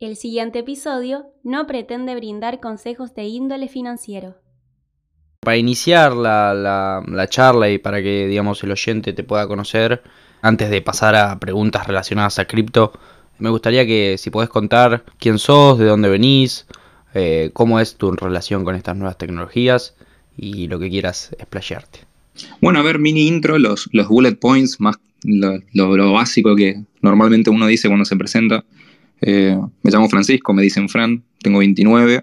El siguiente episodio no pretende brindar consejos de índole financiero. Para iniciar la, charla y para que digamos el oyente te pueda conocer, antes de pasar a preguntas relacionadas a cripto, me gustaría que si podés contar quién sos, de dónde venís, eh, cómo es tu relación con estas nuevas tecnologías y lo que quieras explayarte. Bueno, a ver, mini intro, los, los bullet points, más lo, básico que normalmente uno dice cuando se presenta. Eh, me llamo Francisco, me dicen Fran, tengo 29,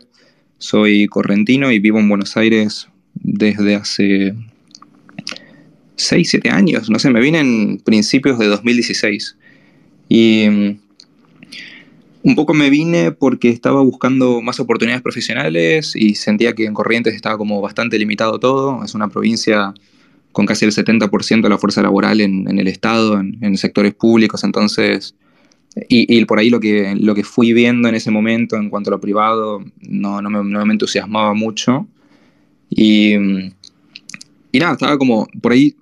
soy correntino y vivo en Buenos Aires desde hace 6, 7 años, no sé, me vine en principios de 2016. Y mm, un poco me vine porque estaba buscando más oportunidades profesionales y sentía que en Corrientes estaba como bastante limitado todo. Es una provincia con casi el 70% de la fuerza laboral en, el Estado, en, sectores públicos, entonces, y, por ahí lo que, lo que fui viendo en ese momento en cuanto a lo privado no, no, me, entusiasmaba mucho. Y, y nada, estaba como, por ahí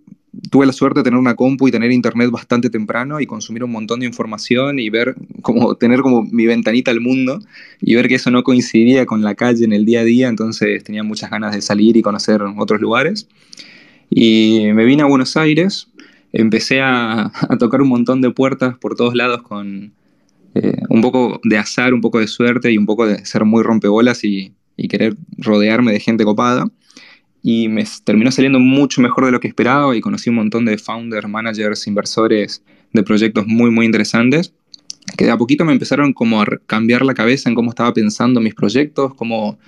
tuve la suerte de tener una compu y tener internet bastante temprano y consumir un montón de información y ver como tener como mi ventanita al mundo y ver que eso no coincidía con la calle en el día a día, entonces tenía muchas ganas de salir y conocer otros lugares. Y me vine a Buenos Aires, empecé a, tocar un montón de puertas por todos lados con eh, un poco de azar, un poco de suerte y un poco de ser muy rompebolas y, querer rodearme de gente copada. Y me terminó saliendo mucho mejor de lo que esperaba y conocí un montón de founders, managers, inversores de proyectos muy, muy interesantes que de a poquito me empezaron como a cambiar la cabeza en cómo estaba pensando mis proyectos, cómo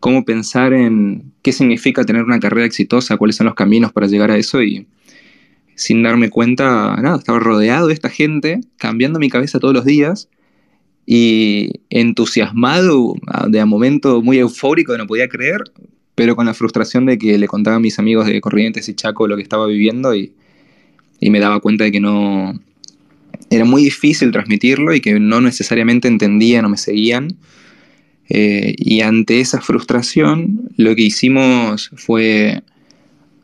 cómo pensar en qué significa tener una carrera exitosa, cuáles son los caminos para llegar a eso y sin darme cuenta, nada, estaba rodeado de esta gente, cambiando mi cabeza todos los días y entusiasmado, de a momento muy eufórico no podía creer, pero con la frustración de que le contaba a mis amigos de Corrientes y Chaco lo que estaba viviendo y, y me daba cuenta de que no... Era muy difícil transmitirlo y que no necesariamente entendían o me seguían. Eh, y ante esa frustración, lo que hicimos fue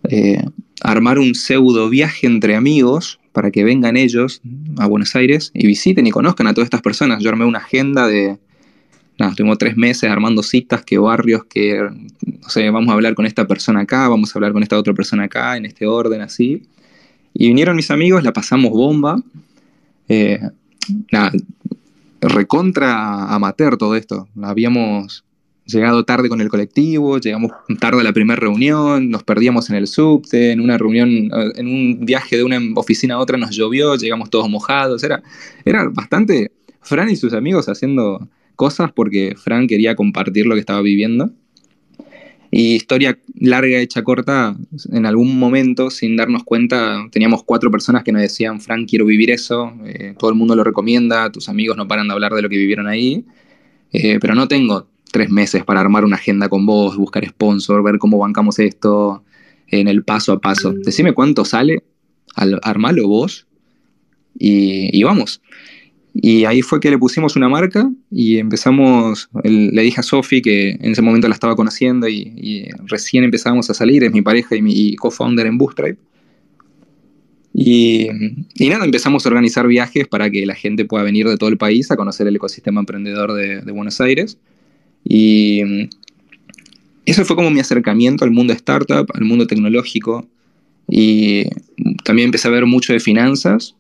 eh, armar un pseudo viaje entre amigos para que vengan ellos a Buenos Aires y visiten y conozcan a todas estas personas. Yo armé una agenda de, nada, estuvimos tres meses armando citas, qué barrios, que, no sé, vamos a hablar con esta persona acá, vamos a hablar con esta otra persona acá, en este orden, así. Y vinieron mis amigos, la pasamos bomba. Eh, nada, recontra amateur todo esto. Habíamos llegado tarde con el colectivo, llegamos tarde a la primera reunión, nos perdíamos en el subte, en una reunión, eh, en un viaje de una oficina a otra nos llovió, llegamos todos mojados, era, era bastante Fran y sus amigos haciendo cosas porque Fran quería compartir lo que estaba viviendo. Y historia larga, hecha corta, en algún momento, sin darnos cuenta, teníamos cuatro personas que nos decían, Frank, quiero vivir eso, eh, todo el mundo lo recomienda, tus amigos no paran de hablar de lo que vivieron ahí, eh, pero no tengo tres meses para armar una agenda con vos, buscar sponsor, ver cómo bancamos esto en el paso a paso. Decime cuánto sale, al, armalo vos y, y vamos. Y ahí fue que le pusimos una marca y empezamos, le dije a Sofi que en ese momento la estaba conociendo y, recién empezábamos a salir, es mi pareja y mi co-founder en Bootstrap. Y, y, nada, empezamos a organizar viajes para que la gente pueda venir de todo el país a conocer el ecosistema emprendedor de, de Buenos Aires. Y eso fue como mi acercamiento al mundo startup, al mundo tecnológico. Y también empecé a ver mucho de finanzas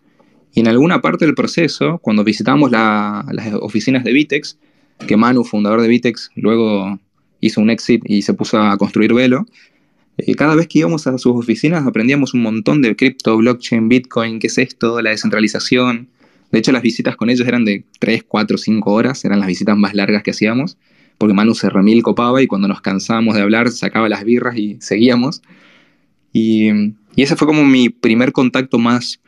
y en alguna parte del proceso, cuando visitamos las oficinas de Vitex, que Manu, fundador de Vitex, luego hizo un exit y se puso a construir Velo, eh, cada vez que íbamos a sus oficinas aprendíamos un montón de cripto, blockchain, bitcoin, qué es esto, la descentralización. De hecho, las visitas con ellos eran de 3, 4, 5 horas, eran las visitas más largas que hacíamos, porque Manu se remil copaba y cuando nos cansábamos de hablar sacaba las birras y seguíamos. Y, y ese fue como mi primer contacto más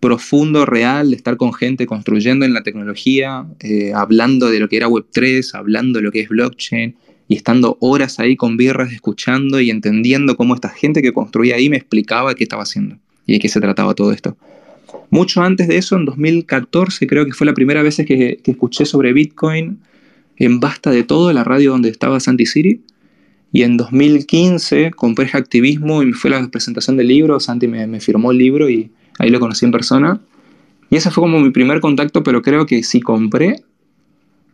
profundo, real, de estar con gente construyendo en la tecnología, eh, hablando de lo que era Web3, hablando de lo que es blockchain, y estando horas ahí con birras, escuchando y entendiendo cómo esta gente que construía ahí me explicaba qué estaba haciendo y de qué se trataba todo esto. Mucho antes de eso, en 2014, creo que fue la primera vez que, escuché sobre Bitcoin en Basta de Todo, la radio donde estaba Santi City. Y en 2015 compré Activismo y me fue la presentación del libro. Santi me, me firmó el libro y, Ahí lo conocí en persona. Y ese fue como mi primer contacto, pero creo que si compré,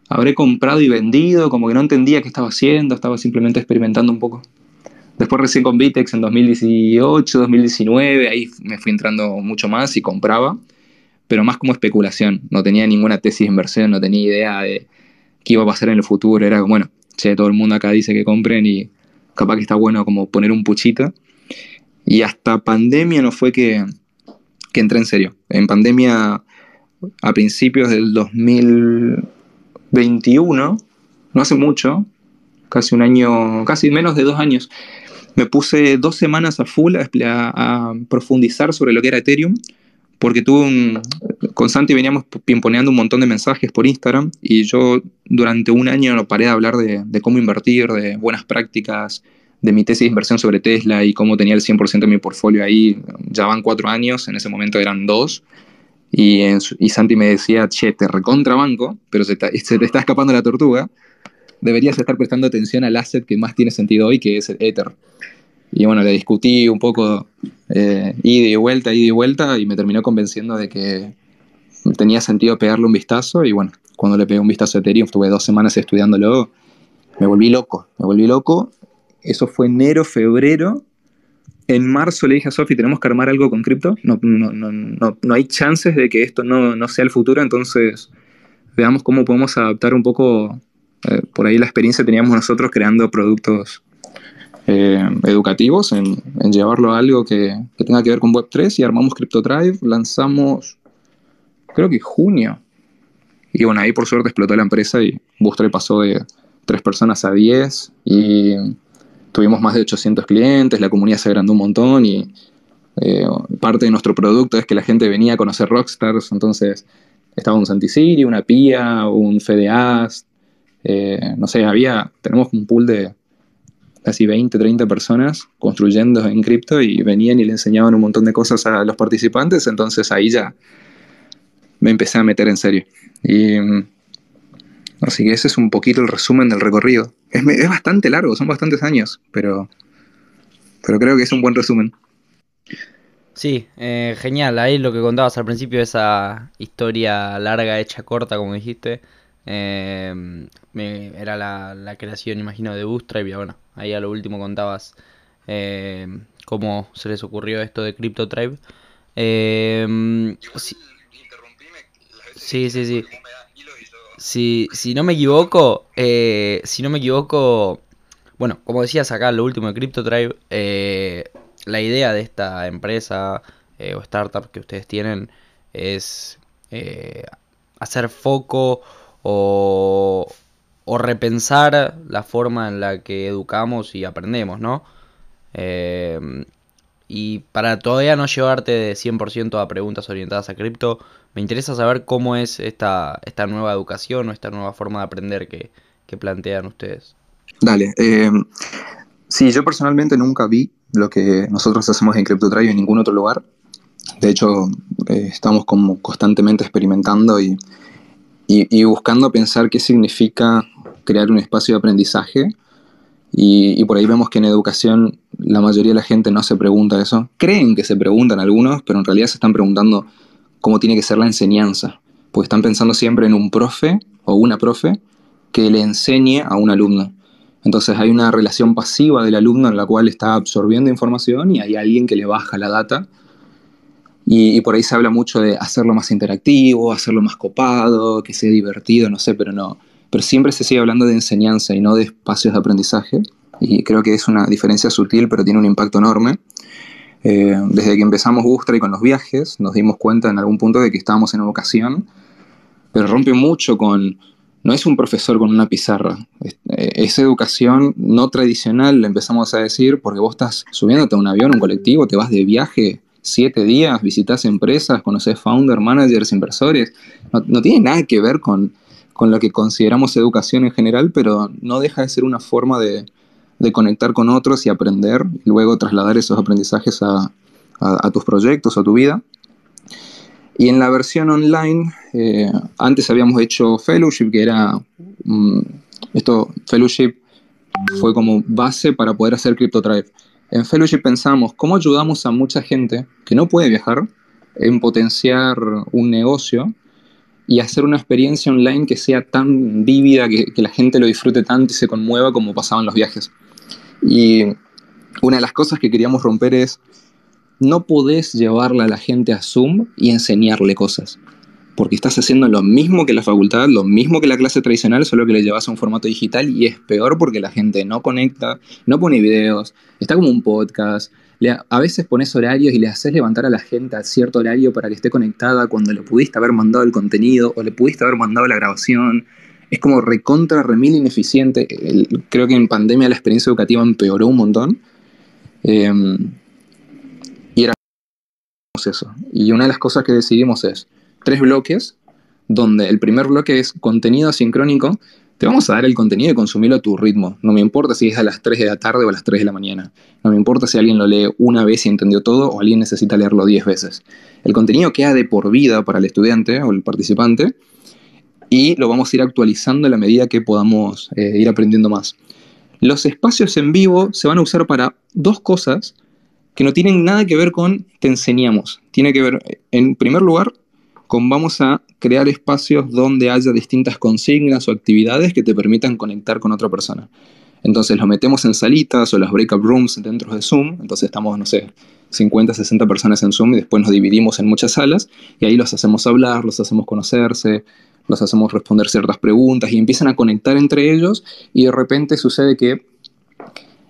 habré comprado y vendido, como que no entendía qué estaba haciendo, estaba simplemente experimentando un poco. Después recién con Vitex en 2018, 2019, ahí me fui entrando mucho más y compraba, pero más como especulación. No tenía ninguna tesis de inversión, no tenía idea de qué iba a pasar en el futuro. Era como, bueno, che, todo el mundo acá dice que compren y capaz que está bueno como poner un puchito. Y hasta pandemia no fue que, que entré en serio. En pandemia, a principios del 2021, no hace mucho, casi un año, casi menos de dos años, me puse dos semanas a full a, profundizar sobre lo que era Ethereum, porque tuve un, con Santi veníamos pimponeando un montón de mensajes por Instagram y yo durante un año no paré de hablar de, cómo invertir, de buenas prácticas, de mi tesis de inversión sobre Tesla y cómo tenía el 100% de mi portfolio ahí. Ya van cuatro años, en ese momento eran dos. Y, Santi me decía, che, te recontra banco, pero se, se te está escapando la tortuga deberías estar prestando atención al asset que más tiene sentido hoy, que es el Ether. Y bueno, le discutí un poco eh, ida y vuelta, ida y vuelta, y me terminó convenciendo de que tenía sentido pegarle un vistazo. Y bueno, cuando le pegué un vistazo a Ethereum, estuve dos semanas estudiándolo, me volví loco, me volví loco. Eso fue enero, febrero. En marzo le dije a Sofi, tenemos que armar algo con cripto. No, no, no, no, hay chances de que esto no, no sea el futuro, entonces veamos cómo podemos adaptar un poco eh, por ahí la experiencia teníamos nosotros creando productos eh, educativos, en, llevarlo a algo que, tenga que ver con Web3 y armamos CryptoDrive, lanzamos creo que junio. Y bueno, ahí por suerte explotó la empresa y Bootstrap pasó de 3 personas a 10 y tuvimos más de 800 clientes, la comunidad se agrandó un montón y eh, parte de nuestro producto es que la gente venía a conocer Rockstars, entonces estaba un Santisiri, una PIA, un FedeAst, eh, no sé, había, tenemos un pool de casi 20, 30 personas construyendo en cripto y venían y le enseñaban un montón de cosas a los participantes, entonces ahí ya me empecé a meter en serio. Y así que ese es un poquito el resumen del recorrido. Es, bastante largo, son bastantes años, pero, pero creo que es un buen resumen. Sí, eh, genial. Ahí lo que contabas al principio, esa historia larga hecha corta, como dijiste, eh, era la, creación, imagino, de Bootstrap. Y bueno, ahí a lo último contabas eh, cómo se les ocurrió esto de CryptoTribe. Eh, sí, sí, sí, sí. Si, no me equivoco, eh, si no me equivoco, bueno, como decías acá, lo último de CryptoTribe, eh, la idea de esta empresa o startup que ustedes tienen es hacer foco o, repensar la forma en la que educamos y aprendemos, ¿no? Eh, y para todavía no llevarte de 100% a preguntas orientadas a cripto, me interesa saber cómo es esta, esta nueva educación o esta nueva forma de aprender que, plantean ustedes. Dale. Eh, sí, yo personalmente nunca vi lo que nosotros hacemos en CryptoTribe en ningún otro lugar. De hecho, eh, estamos como constantemente experimentando y y, buscando pensar qué significa crear un espacio de aprendizaje. Y, por ahí vemos que en educación la mayoría de la gente no se pregunta eso. Creen que se preguntan algunos, pero en realidad se están preguntando cómo tiene que ser la enseñanza. Porque están pensando siempre en un profe o una profe que le enseñe a un alumno. Entonces hay una relación pasiva del alumno en la cual está absorbiendo información y hay alguien que le baja la data y, por ahí se habla mucho de hacerlo más interactivo, hacerlo más copado, que sea divertido, no sé, pero no. Pero siempre se sigue hablando de enseñanza y no de espacios de aprendizaje. Y creo que es una diferencia sutil, pero tiene un impacto enorme. Eh, desde que empezamos y con los viajes, nos dimos cuenta en algún punto de que estábamos en educación, pero rompe mucho con, no es un profesor con una pizarra, es, eh, educación no tradicional, empezamos a decir, porque vos estás subiéndote a un avión, un colectivo, te vas de viaje siete días, visitas empresas, conoces founder, managers, inversores. No, tiene nada que ver con, lo que consideramos educación en general, pero no deja de ser una forma de, conectar con otros y aprender y luego trasladar esos aprendizajes a, tus proyectos, a tu vida. Y en la versión online, eh, antes habíamos hecho Fellowship, que era, mm, esto, Fellowship fue como base para poder hacer CryptoDrive. En Fellowship pensamos cómo ayudamos a mucha gente que no puede viajar en potenciar un negocio y hacer una experiencia online que sea tan vívida, que, que la gente lo disfrute tanto y se conmueva como pasaban los viajes. Y una de las cosas que queríamos romper es, no podés llevarle a la gente a Zoom y enseñarle cosas porque estás haciendo lo mismo que la facultad, lo mismo que la clase tradicional, solo que le llevas a un formato digital y es peor porque la gente no conecta, no pone videos, está como un podcast. a veces pones horarios y le haces levantar a la gente a cierto horario para que esté conectada cuando le pudiste haber mandado el contenido o le pudiste haber mandado la grabación. Es como recontra, remil ineficiente. creo que en pandemia la experiencia educativa empeoró un montón. Em, y era eso. Y una de las cosas que decidimos es, tres bloques, donde el primer bloque es contenido asincrónico. Te vamos a dar el contenido y consumirlo a tu ritmo. No me importa si es a las 3 de la tarde o a las 3 de la mañana. No me importa si alguien lo lee una vez y entendió todo o alguien necesita leerlo 10 veces. El contenido queda de por vida para el estudiante o el participante y lo vamos a ir actualizando a la medida que podamos eh, ir aprendiendo más. Los espacios en vivo se van a usar para dos cosas que no tienen nada que ver con te enseñamos. Tiene que ver, en primer lugar, vamos a crear espacios donde haya distintas consignas o actividades que te permitan conectar con otra persona. Entonces los metemos en salitas o las breakout rooms dentro de Zoom, entonces estamos, no sé, 50, 60 personas en Zoom y después nos dividimos en muchas salas y ahí los hacemos hablar, los hacemos conocerse, los hacemos responder ciertas preguntas y empiezan a conectar entre ellos y de repente sucede que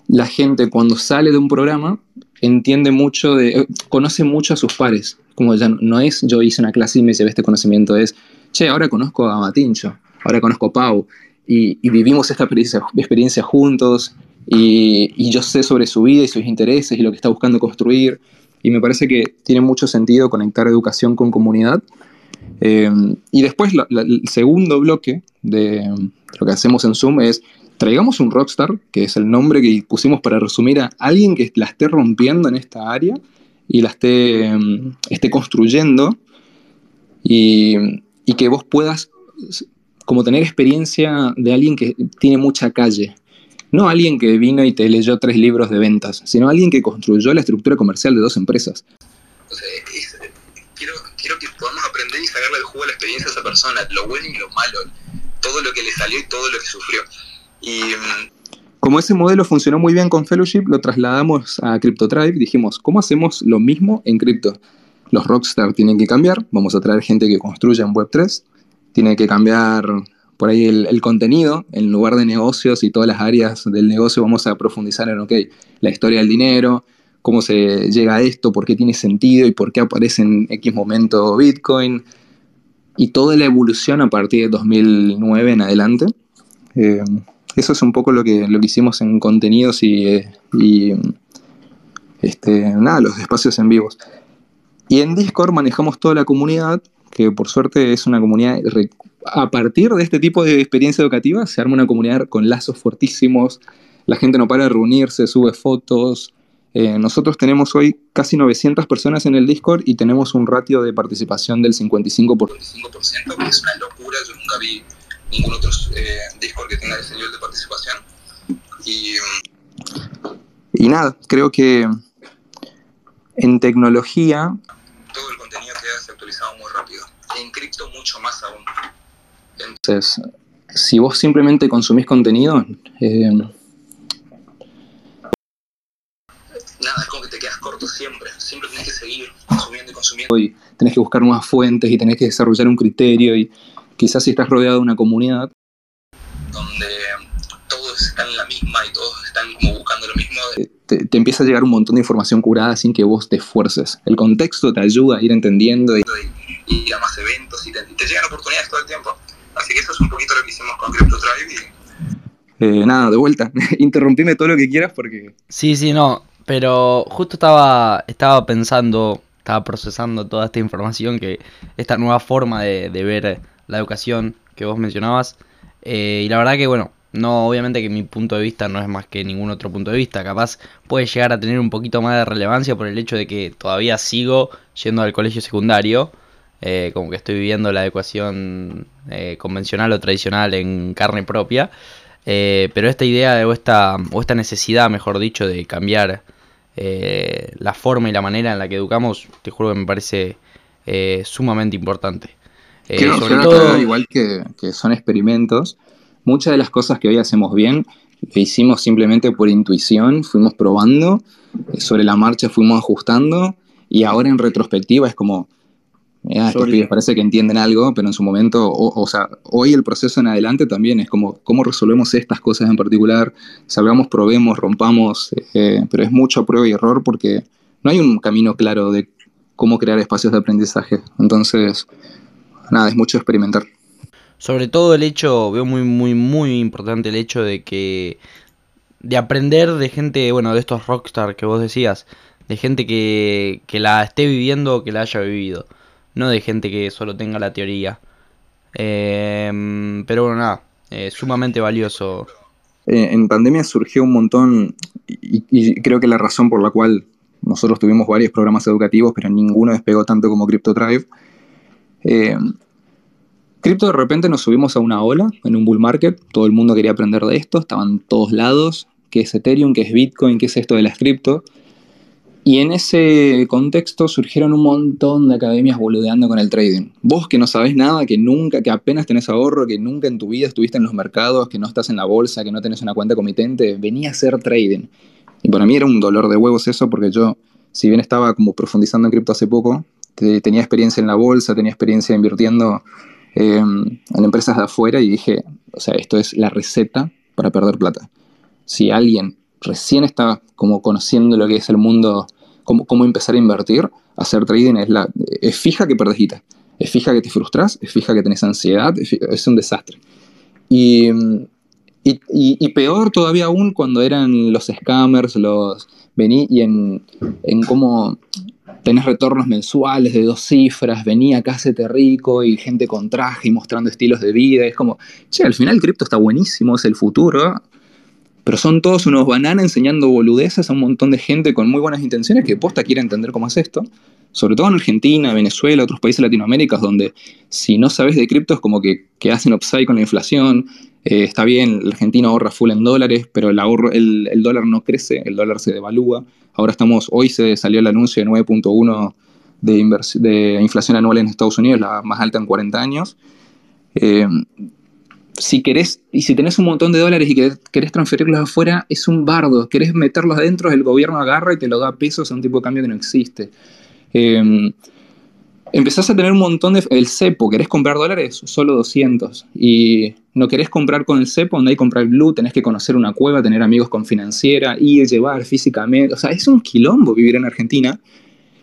la gente cuando sale de un programa entiende mucho, de, eh, conoce mucho a sus pares como ya no es yo hice una clase y me llevé este conocimiento, es, che, ahora conozco a Matincho, ahora conozco a Pau, y, vivimos esta experiencia, experiencia juntos, y, yo sé sobre su vida y sus intereses y lo que está buscando construir, y me parece que tiene mucho sentido conectar educación con comunidad. Eh, y después el segundo bloque de lo que hacemos en Zoom es traigamos un rockstar, que es el nombre que pusimos para resumir a alguien que la esté rompiendo en esta área y la esté, esté construyendo y, y, que vos puedas como tener experiencia de alguien que tiene mucha calle. No alguien que vino y te leyó tres libros de ventas, sino alguien que construyó la estructura comercial de dos empresas. quiero que podamos aprender y sacarle el jugo a la experiencia a esa persona, lo bueno y lo malo, todo lo que le salió y todo lo que sufrió. Y como ese modelo funcionó muy bien con Fellowship, lo trasladamos a CryptoTribe dijimos, ¿cómo hacemos lo mismo en cripto? Los rockstar tienen que cambiar, vamos a traer gente que construya en Web3, tiene que cambiar por ahí el, contenido, en lugar de negocios y todas las áreas del negocio vamos a profundizar en, ok, la historia del dinero, cómo se llega a esto, por qué tiene sentido y por qué aparece en X momento Bitcoin, y toda la evolución a partir de 2009 en adelante. Eh, eso es un poco lo que, lo que hicimos en contenidos y, este, nada, los espacios en vivos. Y en Discord manejamos toda la comunidad, que por suerte es una comunidad, a partir de este tipo de experiencia educativa, se arma una comunidad con lazos fuertísimos, la gente no para de reunirse, sube fotos. Eh, nosotros tenemos hoy casi 900 personas en el Discord y tenemos un ratio de participación del 55%. Por... 55% que es una locura, yo nunca vi ningún otro eh, Discord que tenga ese nivel de participación. Y, nada, creo que en tecnología... Todo el contenido queda actualizado muy rápido. En cripto mucho más aún. Entonces, si vos simplemente consumís contenido... Eh, nada, es como que te quedas corto siempre. Siempre tenés que seguir consumiendo y consumiendo. Y tenés que buscar nuevas fuentes y tenés que desarrollar un criterio y quizás si estás rodeado de una comunidad donde todos están en la misma y todos están como buscando lo mismo. Eh, te, empieza a llegar un montón de información curada sin que vos te esfuerces. El contexto te ayuda a ir entendiendo. Y, y a más eventos y te, llegan oportunidades todo el tiempo. Así que eso es un poquito lo que hicimos con CryptoTribe y... Eh, nada, de vuelta. Interrumpime todo lo que quieras porque... Sí, sí, no. Pero justo estaba, estaba pensando, estaba procesando toda esta información que esta nueva forma de, de ver la educación que vos mencionabas. Eh, y la verdad que, bueno, no, obviamente que mi punto de vista no es más que ningún otro punto de vista. Capaz puede llegar a tener un poquito más de relevancia por el hecho de que todavía sigo yendo al colegio secundario. Eh, como que estoy viviendo la educación eh, convencional o tradicional en carne propia. pero esta idea o esta, o esta necesidad, mejor dicho, de cambiar la forma y la manera en la que educamos, te juro que me parece sumamente importante. Eh, Quiero sobre todo... igual que, que son experimentos, muchas de las cosas que hoy hacemos bien lo hicimos simplemente por intuición, fuimos probando, sobre la marcha fuimos ajustando y ahora en retrospectiva es como, ah, estos pibes parece que entienden algo, pero en su momento, o, sea, hoy el proceso en adelante también es como, ¿cómo resolvemos estas cosas en particular? Salgamos, probemos, rompamos, eh, pero es mucho prueba y error porque no hay un camino claro de cómo crear espacios de aprendizaje. Entonces, nada, es mucho experimentar. Sobre todo el hecho, veo muy, muy, muy importante el hecho de que. de aprender de gente, bueno, de estos rockstar que vos decías, de gente que, que la esté viviendo o que la haya vivido, no de gente que solo tenga la teoría. Em, pero bueno, nada, sumamente valioso. Eh, en pandemia surgió un montón, y, creo que la razón por la cual nosotros tuvimos varios programas educativos, pero ninguno despegó tanto como CryptoDrive, eh, Cripto de repente nos subimos a una ola en un bull market, todo el mundo quería aprender de esto, estaban todos lados, qué es Ethereum, qué es Bitcoin, qué es esto de las cripto. Y en ese contexto surgieron un montón de academias boludeando con el trading. Vos que no sabés nada, que nunca, que apenas tenés ahorro, que nunca en tu vida estuviste en los mercados, que no estás en la bolsa, que no tenés una cuenta comitente, venía a hacer trading. Y para mí era un dolor de huevos eso, porque yo, si bien estaba como profundizando en cripto hace poco, tenía experiencia en la bolsa, tenía experiencia invirtiendo Em, en empresas de afuera y dije, o sea, esto es la receta para perder plata. Si alguien recién está como conociendo lo que es el mundo, cómo, cómo empezar a invertir, hacer trading es, la, es fija que perdés guita. Es fija que te frustras, es fija que tenés ansiedad, es, un desastre. Y, y, y, peor todavía aún cuando eran los scammers, los vení y en, en cómo tenés retornos mensuales de dos cifras, venía acá, rico y gente con traje y mostrando estilos de vida. Es como, che, al final cripto está buenísimo, es el futuro, pero son todos unos bananas enseñando boludeces a un montón de gente con muy buenas intenciones que posta quiere entender cómo es esto. Sobre todo en Argentina, Venezuela, otros países latinoaméricas, donde si no sabes de cripto es como que, que hacen upside con la inflación. Eh, está bien, el argentino ahorra full en dólares, pero el, ahorro, el, el dólar no crece, el dólar se devalúa. Ahora estamos, hoy se salió el anuncio de 9.1 de, de inflación anual en Estados Unidos, la más alta en 40 años. Eh, si querés, y si tenés un montón de dólares y querés, transferirlos afuera, es un bardo. Querés meterlos adentro, el gobierno agarra y te lo da pesos a un tipo de cambio que no existe. Eh, empezás a tener un montón de... El cepo, ¿querés comprar dólares? Solo 200. Y no querés comprar con el cepo, no hay comprar blue, tenés que conocer una cueva, tener amigos con financiera, y llevar físicamente. O sea, es un quilombo vivir en Argentina.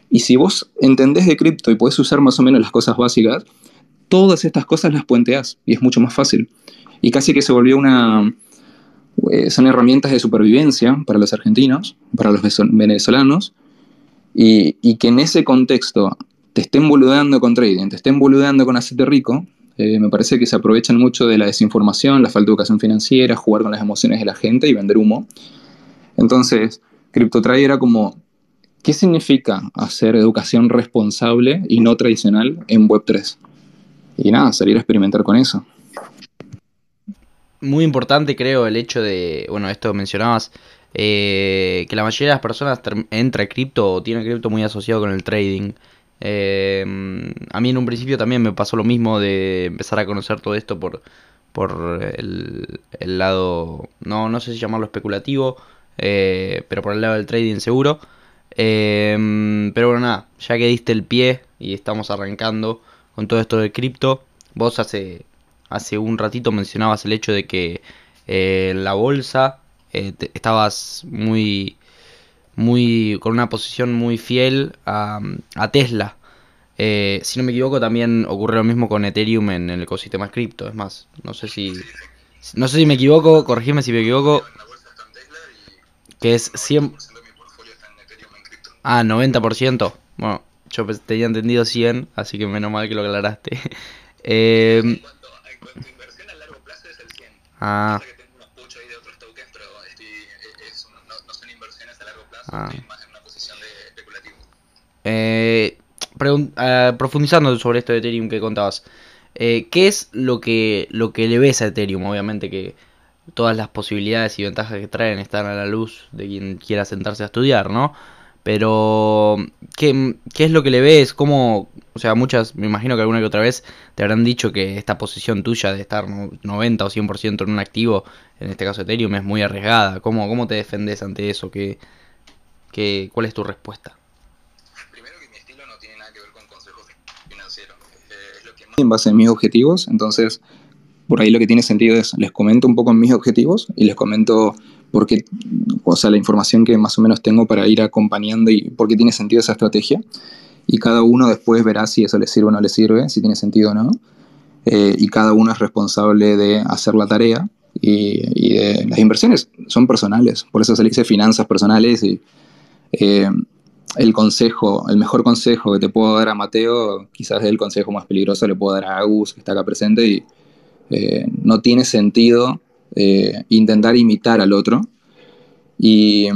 Y si vos entendés de cripto y podés usar más o menos las cosas básicas, todas estas cosas las puenteás y es mucho más fácil. Y casi que se volvió una... Eh, son herramientas de supervivencia para los argentinos, para los venezolanos, y, y que en ese contexto te estén boludeando con trading, te estén boludeando con aceite rico, eh, me parece que se aprovechan mucho de la desinformación, la falta de educación financiera, jugar con las emociones de la gente y vender humo. Entonces, CryptoTrade era como, ¿qué significa hacer educación responsable y no tradicional en Web3? Y nada, salir a experimentar con eso. Muy importante creo el hecho de, bueno, esto mencionabas, eh, que la mayoría de las personas entra cripto o tiene cripto muy asociado con el trading. Eh, a mí en un principio también me pasó lo mismo de empezar a conocer todo esto por, por el, lado, no, no sé si llamarlo especulativo, eh, pero por el lado del trading seguro. Pero bueno, nada, ya que diste el pie y estamos arrancando con todo esto de cripto, vos hace, hace un ratito mencionabas el hecho de que en la bolsa estabas muy muy con una posición muy fiel a, Tesla. Eh, si no me equivoco, también ocurre lo mismo con Ethereum en, el ecosistema cripto. Es más, no sé si no sé si me equivoco, corregime si me equivoco. Que es 100 Ah, 90%. Bueno, yo tenía entendido 100, así que menos mal que lo aclaraste. eh, Ah. Ah. Eh, eh, profundizando sobre esto de Ethereum que contabas, eh, ¿qué es lo que, lo que le ves a Ethereum? Obviamente que todas las posibilidades y ventajas que traen están a la luz de quien quiera sentarse a estudiar, ¿no? Pero, ¿qué, ¿qué, es lo que le ves? ¿Cómo, o sea, muchas, me imagino que alguna que otra vez te habrán dicho que esta posición tuya de estar 90 o 100% en un activo, en este caso Ethereum, es muy arriesgada. ¿Cómo, cómo te defendes ante eso? ¿Qué, qué, ¿Cuál es tu respuesta? Primero que mi estilo no tiene nada que ver con consejos financieros. Eh, es lo que más... En base a mis objetivos, entonces por ahí lo que tiene sentido es, les comento un poco mis objetivos y les comento por qué, o sea, la información que más o menos tengo para ir acompañando y por qué tiene sentido esa estrategia. Y cada uno después verá si eso le sirve o no le sirve, si tiene sentido o no. Eh, y cada uno es responsable de hacer la tarea y, y de, las inversiones. Son personales, por eso se le dice finanzas personales y eh, el consejo, el mejor consejo que te puedo dar a Mateo, quizás es el consejo más peligroso le puedo dar a Agus, que está acá presente, y eh, no tiene sentido eh, intentar imitar al otro. Y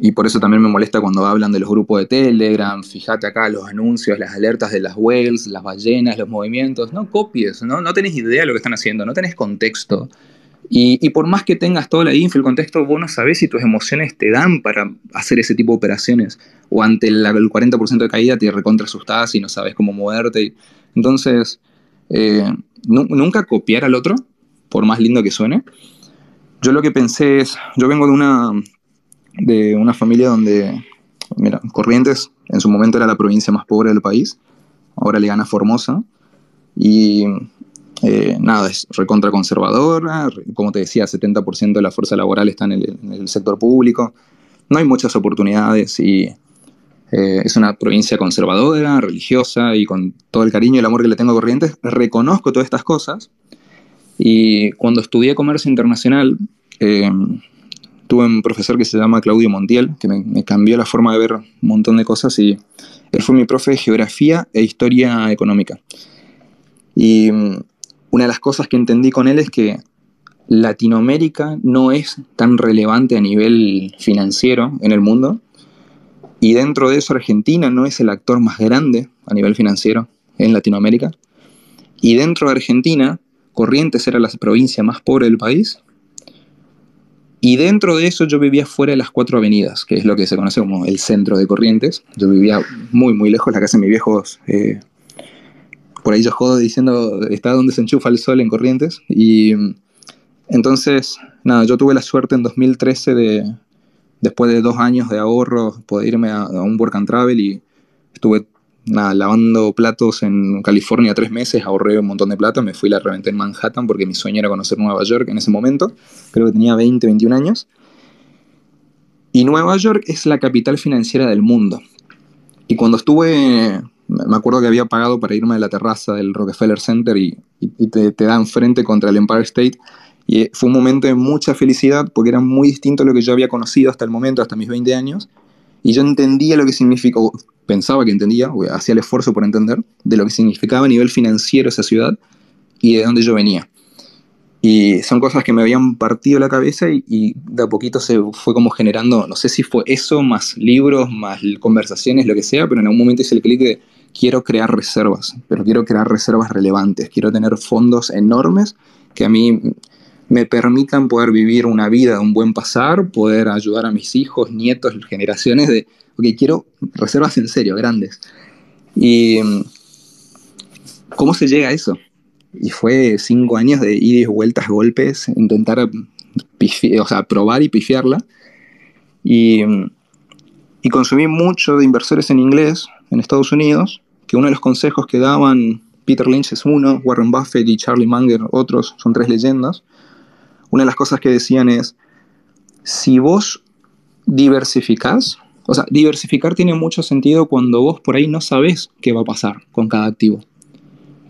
y por eso también me molesta cuando hablan de los grupos de Telegram, fíjate acá los anuncios, las alertas de las whales, las ballenas, los movimientos, no copies, ¿no? no tenés idea de lo que están haciendo, no tenés contexto. Y, y por más que tengas toda la info, el contexto, vos no sabés si tus emociones te dan para hacer ese tipo de operaciones. O ante el, el 40% de caída te recontra asustás y no sabes cómo moverte. Entonces, eh, nunca copiar al otro, por más lindo que suene. Yo lo que pensé es, yo vengo de una, de una familia donde, mira, Corrientes en su momento era la provincia más pobre del país, ahora le gana Formosa y eh, nada, es recontra conservadora, como te decía, 70% de la fuerza laboral está en el, en el, sector público, no hay muchas oportunidades y eh, es una provincia conservadora, religiosa y con todo el cariño y el amor que le tengo a Corrientes, reconozco todas estas cosas y cuando estudié comercio internacional, eh, tuve un profesor que se llama Claudio Montiel, que me, me, cambió la forma de ver un montón de cosas y él fue mi profe de geografía e historia económica. Y mm, una de las cosas que entendí con él es que Latinoamérica no es tan relevante a nivel financiero en el mundo y dentro de eso Argentina no es el actor más grande a nivel financiero en Latinoamérica y dentro de Argentina Corrientes era la provincia más pobre del país y dentro de eso yo vivía fuera de las cuatro avenidas, que es lo que se conoce como el centro de Corrientes. Yo vivía muy, muy lejos, la casa de mis viejos. Eh, por ahí yo jodo diciendo, está donde se enchufa el sol en Corrientes. Y entonces, nada, yo tuve la suerte en 2013 de, después de dos años de ahorro, poder irme a, a un work and travel y estuve nada, lavando platos en California tres meses, ahorré un montón de plata, me fui y la reventé en Manhattan porque mi sueño era conocer Nueva York en ese momento, creo que tenía 20, 21 años. Y Nueva York es la capital financiera del mundo. Y cuando estuve, me acuerdo que había pagado para irme a la terraza del Rockefeller Center y, y te, te dan frente contra el Empire State. Y fue un momento de mucha felicidad porque era muy distinto a lo que yo había conocido hasta el momento, hasta mis 20 años. Y yo entendía lo que significó, pensaba que entendía, hacía el esfuerzo por entender, de lo que significaba a nivel financiero esa ciudad y de dónde yo venía. Y son cosas que me habían partido la cabeza y, y, de a poquito se fue como generando, no sé si fue eso, más libros, más conversaciones, lo que sea, pero en algún momento hice el clic de quiero crear reservas, pero quiero crear reservas relevantes, quiero tener fondos enormes que a mí me permitan poder vivir una vida de un buen pasar, poder ayudar a mis hijos, nietos, generaciones de, ok, quiero reservas en serio, grandes. ¿Y cómo se llega a eso? Y fue cinco años de ida y vueltas, golpes, intentar pifi, o sea, probar y pifiarla. Y, y consumí mucho de inversores en inglés en Estados Unidos, que uno de los consejos que daban, Peter Lynch es uno, Warren Buffett y Charlie Munger otros, son tres leyendas. Una de las cosas que decían es, si vos diversificás, o sea, diversificar tiene mucho sentido cuando vos por ahí no sabes qué va a pasar con cada activo.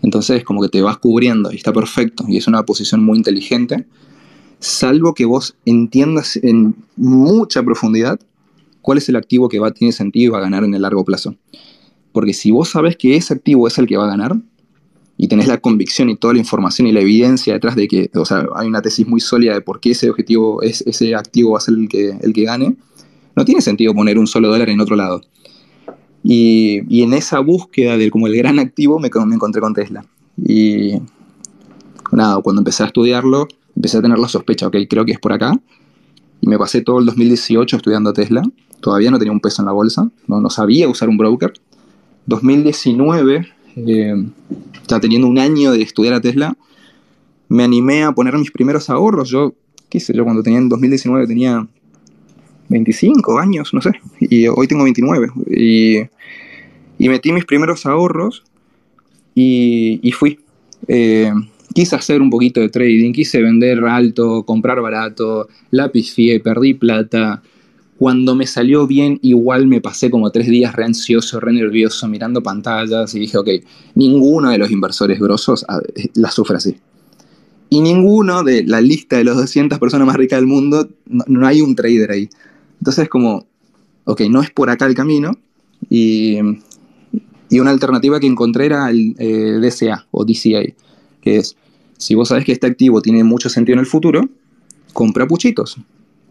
Entonces, como que te vas cubriendo y está perfecto y es una posición muy inteligente, salvo que vos entiendas en mucha profundidad cuál es el activo que va, tiene sentido y va a ganar en el largo plazo. Porque si vos sabes que ese activo es el que va a ganar y tenés la convicción y toda la información y la evidencia detrás de que, o sea, hay una tesis muy sólida de por qué ese objetivo, es, ese activo va a ser el que, el que gane, no tiene sentido poner un solo dólar en otro lado. Y, y en esa búsqueda del como el gran activo me, me, encontré con Tesla. Y nada, cuando empecé a estudiarlo, empecé a tener la sospecha, ok, creo que es por acá. y me pasé todo el 2018 estudiando Tesla. Todavía no tenía un peso en la bolsa, no, no sabía usar un broker. 2019, eh, ya teniendo un año de estudiar a Tesla, me animé a poner mis primeros ahorros. Yo, qué sé yo, cuando tenía en 2019 tenía 25 años, no sé, y hoy tengo 29. Y, y metí mis primeros ahorros y, y fui. Eh, quise hacer un poquito de trading, quise vender alto, comprar barato, lápiz fie, perdí plata. Cuando me salió bien, igual me pasé como tres días re ansioso, re nervioso, mirando pantallas y dije, ok, ninguno de los inversores grosos ah, la sufre así. Y ninguno de la lista de los 200 personas más ricas del mundo, no, hay un trader ahí. Entonces como, ok, no es por acá el camino. Y, y una alternativa que encontré era el eh, DCA o DCA que es, si vos sabes que este activo tiene mucho sentido en el futuro, compra puchitos.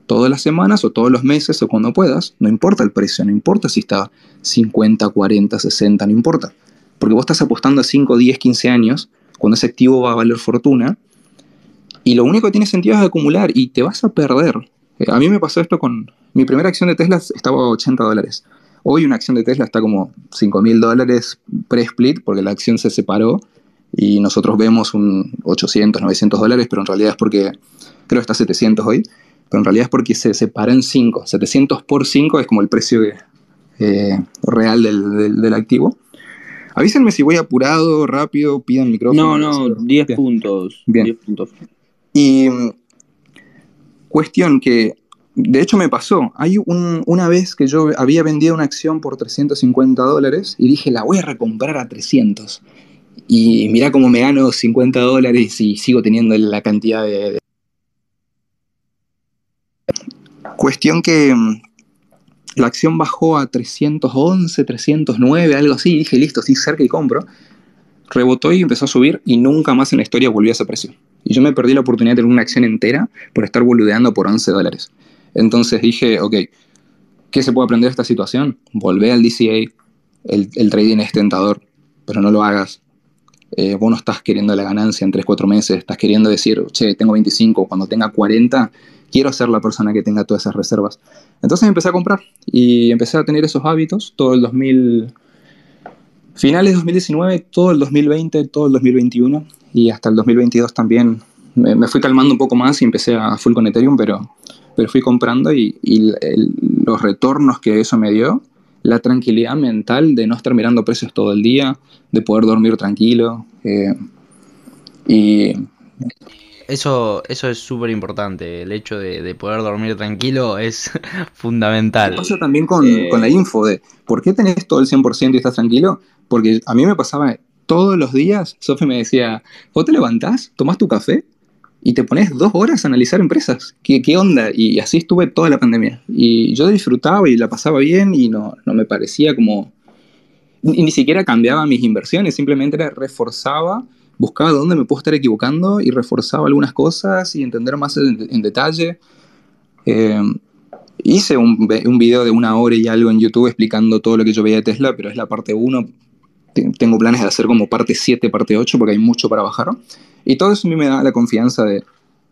Todas las semanas o todos los meses o cuando puedas, no importa el precio, no importa si está 50, 40, 60, no importa. Porque vos estás apostando a 5, 10, 15 años, cuando ese activo va a valer fortuna, y lo único que tiene sentido es acumular y te vas a perder. Eh, a mí me pasó esto con mi primera acción de Tesla estaba a 80 dólares. Hoy una acción de Tesla está como 5 mil dólares pre-split porque la acción se separó y nosotros vemos un 800, 900 dólares, pero en realidad es porque, creo que está 700 hoy, pero en realidad es porque se separa en 5. 700 por 5 es como el precio eh, real del, del, activo. Avísenme si voy apurado, rápido, pidan micrófono. No, no, 10 puntos. Bien. 10 puntos. Y mm, cuestión que, de hecho me pasó, hay un, una vez que yo había vendido una acción por 350 dólares y dije, la voy a recomprar a 300 y mira cómo me gano 50 dólares y sigo teniendo la cantidad de... Cuestión que mm, la acción bajó a 311, 309, algo así, y dije, listo, sí, cerca y compro. Rebotó y empezó a subir y nunca más en la historia volvió a ese precio. Y yo me perdí la oportunidad de tener una acción entera por estar boludeando por 11 dólares. Entonces dije, ok, ¿qué se puede aprender de esta situación? Volvé al DCA, el, el trading es tentador, pero no lo hagas eh, vos no estás queriendo la ganancia en 3-4 meses, estás queriendo decir, che, tengo 25, cuando tenga 40, quiero ser la persona que tenga todas esas reservas. Entonces empecé a comprar y empecé a tener esos hábitos todo el 2000, finales de 2019, todo el 2020, todo el 2021 y hasta el 2022 también me, fui calmando un poco más y empecé a full con Ethereum, pero, pero fui comprando y, los retornos que eso me dio la tranquilidad mental de no estar mirando precios todo el día, de poder dormir tranquilo. Eh, y eso, eso es súper importante, el hecho de, poder dormir tranquilo es fundamental. ¿Qué pasa también con, eh, con, la info de por qué tenés todo el 100% y estás tranquilo? Porque a mí me pasaba todos los días, Sofi me decía, vos te levantás, tomás tu café y te pones dos horas a analizar empresas. ¿Qué, ¿Qué, onda? Y así estuve toda la pandemia. Y yo disfrutaba y la pasaba bien y no, no me parecía como... Ni, ni siquiera cambiaba mis inversiones, simplemente reforzaba, buscaba dónde me puedo estar equivocando y reforzaba algunas cosas y entender más en, en detalle. Eh, hice un, un, video de una hora y algo en YouTube explicando todo lo que yo veía de Tesla, pero es la parte 1. Tengo planes de hacer como parte 7, parte 8, porque hay mucho para bajar. Y todo eso a mí me da la confianza de,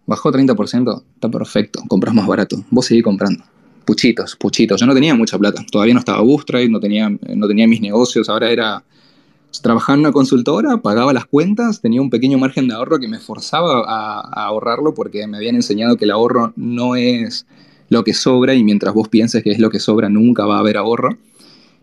bajó 30%, está perfecto, compras más barato, vos seguís comprando. Puchitos, puchitos. Yo no tenía mucha plata, todavía no estaba Bootstrap, no tenía, no tenía mis negocios, ahora era trabajando en una consultora, pagaba las cuentas, tenía un pequeño margen de ahorro que me forzaba a, ahorrarlo porque me habían enseñado que el ahorro no es lo que sobra y mientras vos pienses que es lo que sobra nunca va a haber ahorro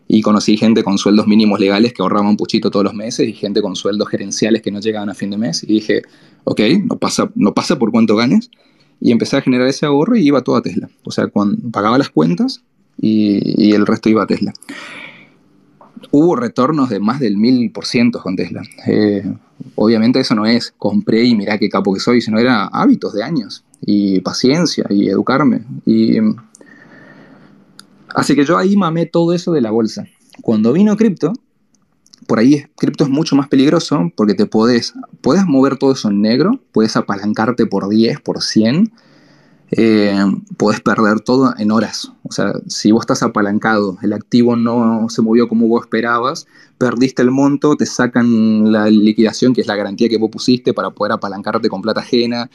y conocí gente con sueldos mínimos legales que ahorraban un puchito todos los meses y gente con sueldos gerenciales que no llegaban a fin de mes. Y dije, ok, no pasa, no pasa por cuánto ganes. Y empecé a generar ese ahorro y iba todo a Tesla. O sea, pagaba las cuentas y el resto iba a Tesla. Hubo retornos de más del mil por ciento con Tesla. Eh, obviamente eso no es compré y mirá qué capo que soy, sino era hábitos de años y paciencia y educarme. Y Así que yo ahí mamé todo eso de la bolsa. Cuando vino cripto, por ahí cripto es mucho más peligroso porque te podés, puedes mover todo eso en negro, puedes apalancarte por 10, por 100, eh, puedes perder todo en horas. O sea, si vos estás apalancado, el activo no se movió como vos esperabas, perdiste el monto, te sacan la liquidación, que es la garantía que vos pusiste para poder apalancarte con plata ajena.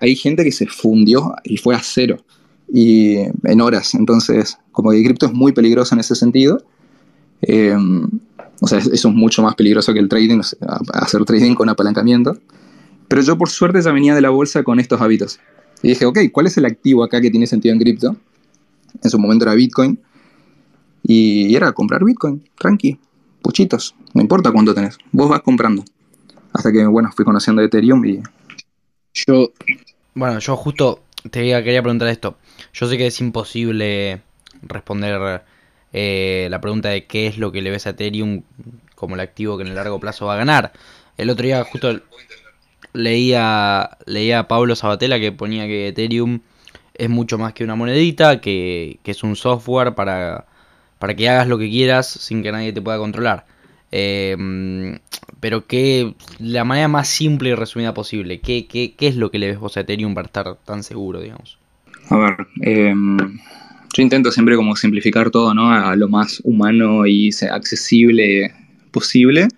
Hay gente que se fundió y fue a cero y en horas. Entonces, como que cripto es muy peligroso en ese sentido. Eh, o sea, eso es mucho más peligroso que el trading, hacer trading con apalancamiento. Pero yo por suerte ya venía de la bolsa con estos hábitos. Y dije, ok, ¿cuál es el activo acá que tiene sentido en cripto? En su momento era Bitcoin. Y era comprar Bitcoin, tranqui, puchitos, no importa cuánto tenés, vos vas comprando. Hasta que, bueno, fui conociendo Ethereum y... Yo... Bueno, yo justo te quería preguntar esto. Yo sé que es imposible responder eh, la pregunta de qué es lo que le ves a Ethereum como el activo que en el largo plazo va a ganar. El otro día justo leía, leía a Pablo Sabatella que ponía que Ethereum es mucho más que una monedita, que, que es un software para para que hagas lo que quieras sin que nadie te pueda controlar. Eh, pero que la manera más simple y resumida posible, ¿qué, qué, qué es lo que le ves vos a Ethereum para estar tan seguro, digamos? A ver, em, yo intento siempre como simplificar todo, ¿no? A lo más humano y accesible posible.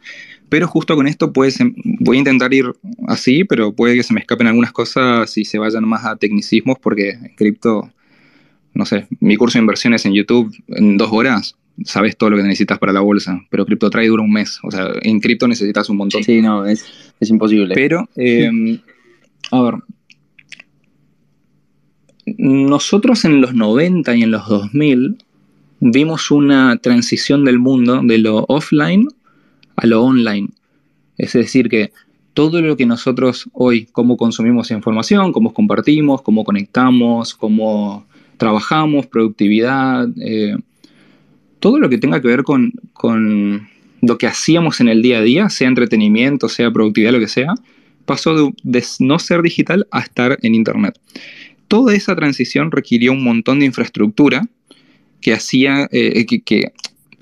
Pero justo con esto pues, voy a intentar ir así, pero puede que se me escapen algunas cosas y se vayan más a tecnicismos porque en cripto no sé, mi curso de inversiones en YouTube, en dos horas, sabes todo lo que necesitas para la bolsa, pero CryptoTrade dura un mes. O sea, en cripto necesitas un montón. Sí, no, es, imposible. Pero, em, a ver, nosotros en los 90 y en los 2000 vimos una transición del mundo de lo offline a lo online. Es decir, que todo lo que nosotros hoy, cómo consumimos información, cómo compartimos, cómo conectamos, cómo trabajamos, productividad, eh, todo lo que tenga que ver con, lo que hacíamos en el día a día, sea entretenimiento, sea productividad, lo que sea, pasó de, no ser digital a estar en Internet. Toda esa transición requirió un montón de infraestructura que hacía eh, que,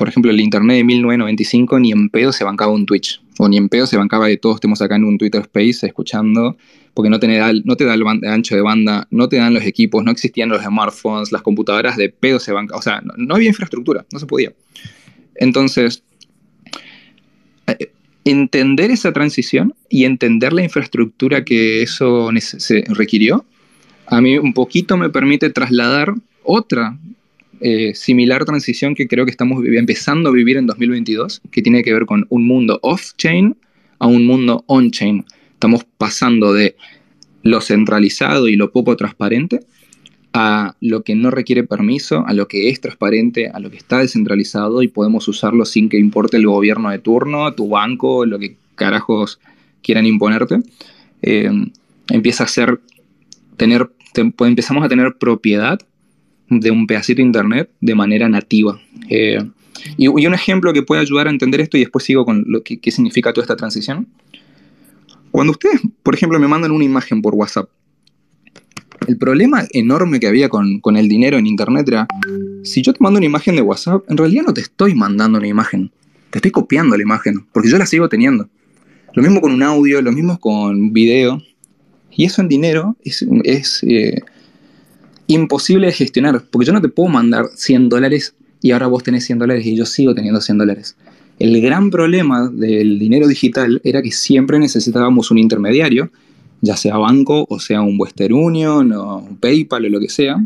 por ejemplo, el Internet de 1995 ni en pedo se bancaba un Twitch, o ni en pedo se bancaba de todos estemos acá en un Twitter Space escuchando porque no te da, no el ancho de banda, no te dan los equipos, no existían los smartphones, las computadoras de pedo se van, o sea, no, había infraestructura, no se podía. Entonces, eh, entender esa transición y entender la infraestructura que eso se requirió, a mí un poquito me permite trasladar otra eh, similar transición que creo que estamos empezando a vivir en 2022, que tiene que ver con un mundo off-chain a un mundo on-chain. Estamos pasando de lo centralizado y lo poco transparente a lo que no requiere permiso, a lo que es transparente, a lo que está descentralizado y podemos usarlo sin que importe el gobierno de turno, tu banco, lo que carajos quieran imponerte. Eh, empieza a ser, tener, empezamos a tener propiedad de un pedacito de internet de manera nativa. Eh, y, un ejemplo que puede ayudar a entender esto y después sigo con lo que qué significa toda esta transición cuando ustedes, por ejemplo, me mandan una imagen por WhatsApp, el problema enorme que había con, el dinero en Internet era, si yo te mando una imagen de WhatsApp, en realidad no te estoy mandando una imagen, te estoy copiando la imagen, porque yo la sigo teniendo. Lo mismo con un audio, lo mismo con video. Y eso en dinero es, eh, imposible de gestionar, porque yo no te puedo mandar 100 dólares y ahora vos tenés 100 dólares y yo sigo teniendo 100 dólares. El gran problema del dinero digital era que siempre necesitábamos un intermediario, ya sea banco o sea un Western Union o PayPal o lo que sea,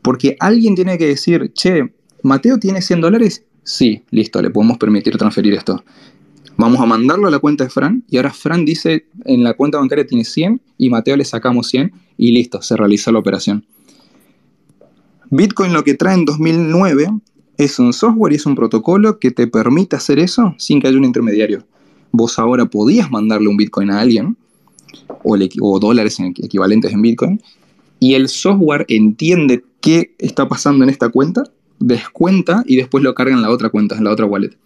porque alguien tiene que decir, che, Mateo tiene 100 dólares, sí, listo, le podemos permitir transferir esto. Vamos a mandarlo a la cuenta de Fran y ahora Fran dice en la cuenta bancaria tiene 100 y Mateo le sacamos 100 y listo, se realiza la operación. Bitcoin lo que trae en 2009 es un software y es un protocolo que te permite hacer eso sin que haya un intermediario. Vos ahora podías mandarle un Bitcoin a alguien, o, dólares equivalentes en Bitcoin, y el software entiende qué está pasando en esta cuenta, descuenta y después lo carga en la otra cuenta, en la otra wallet.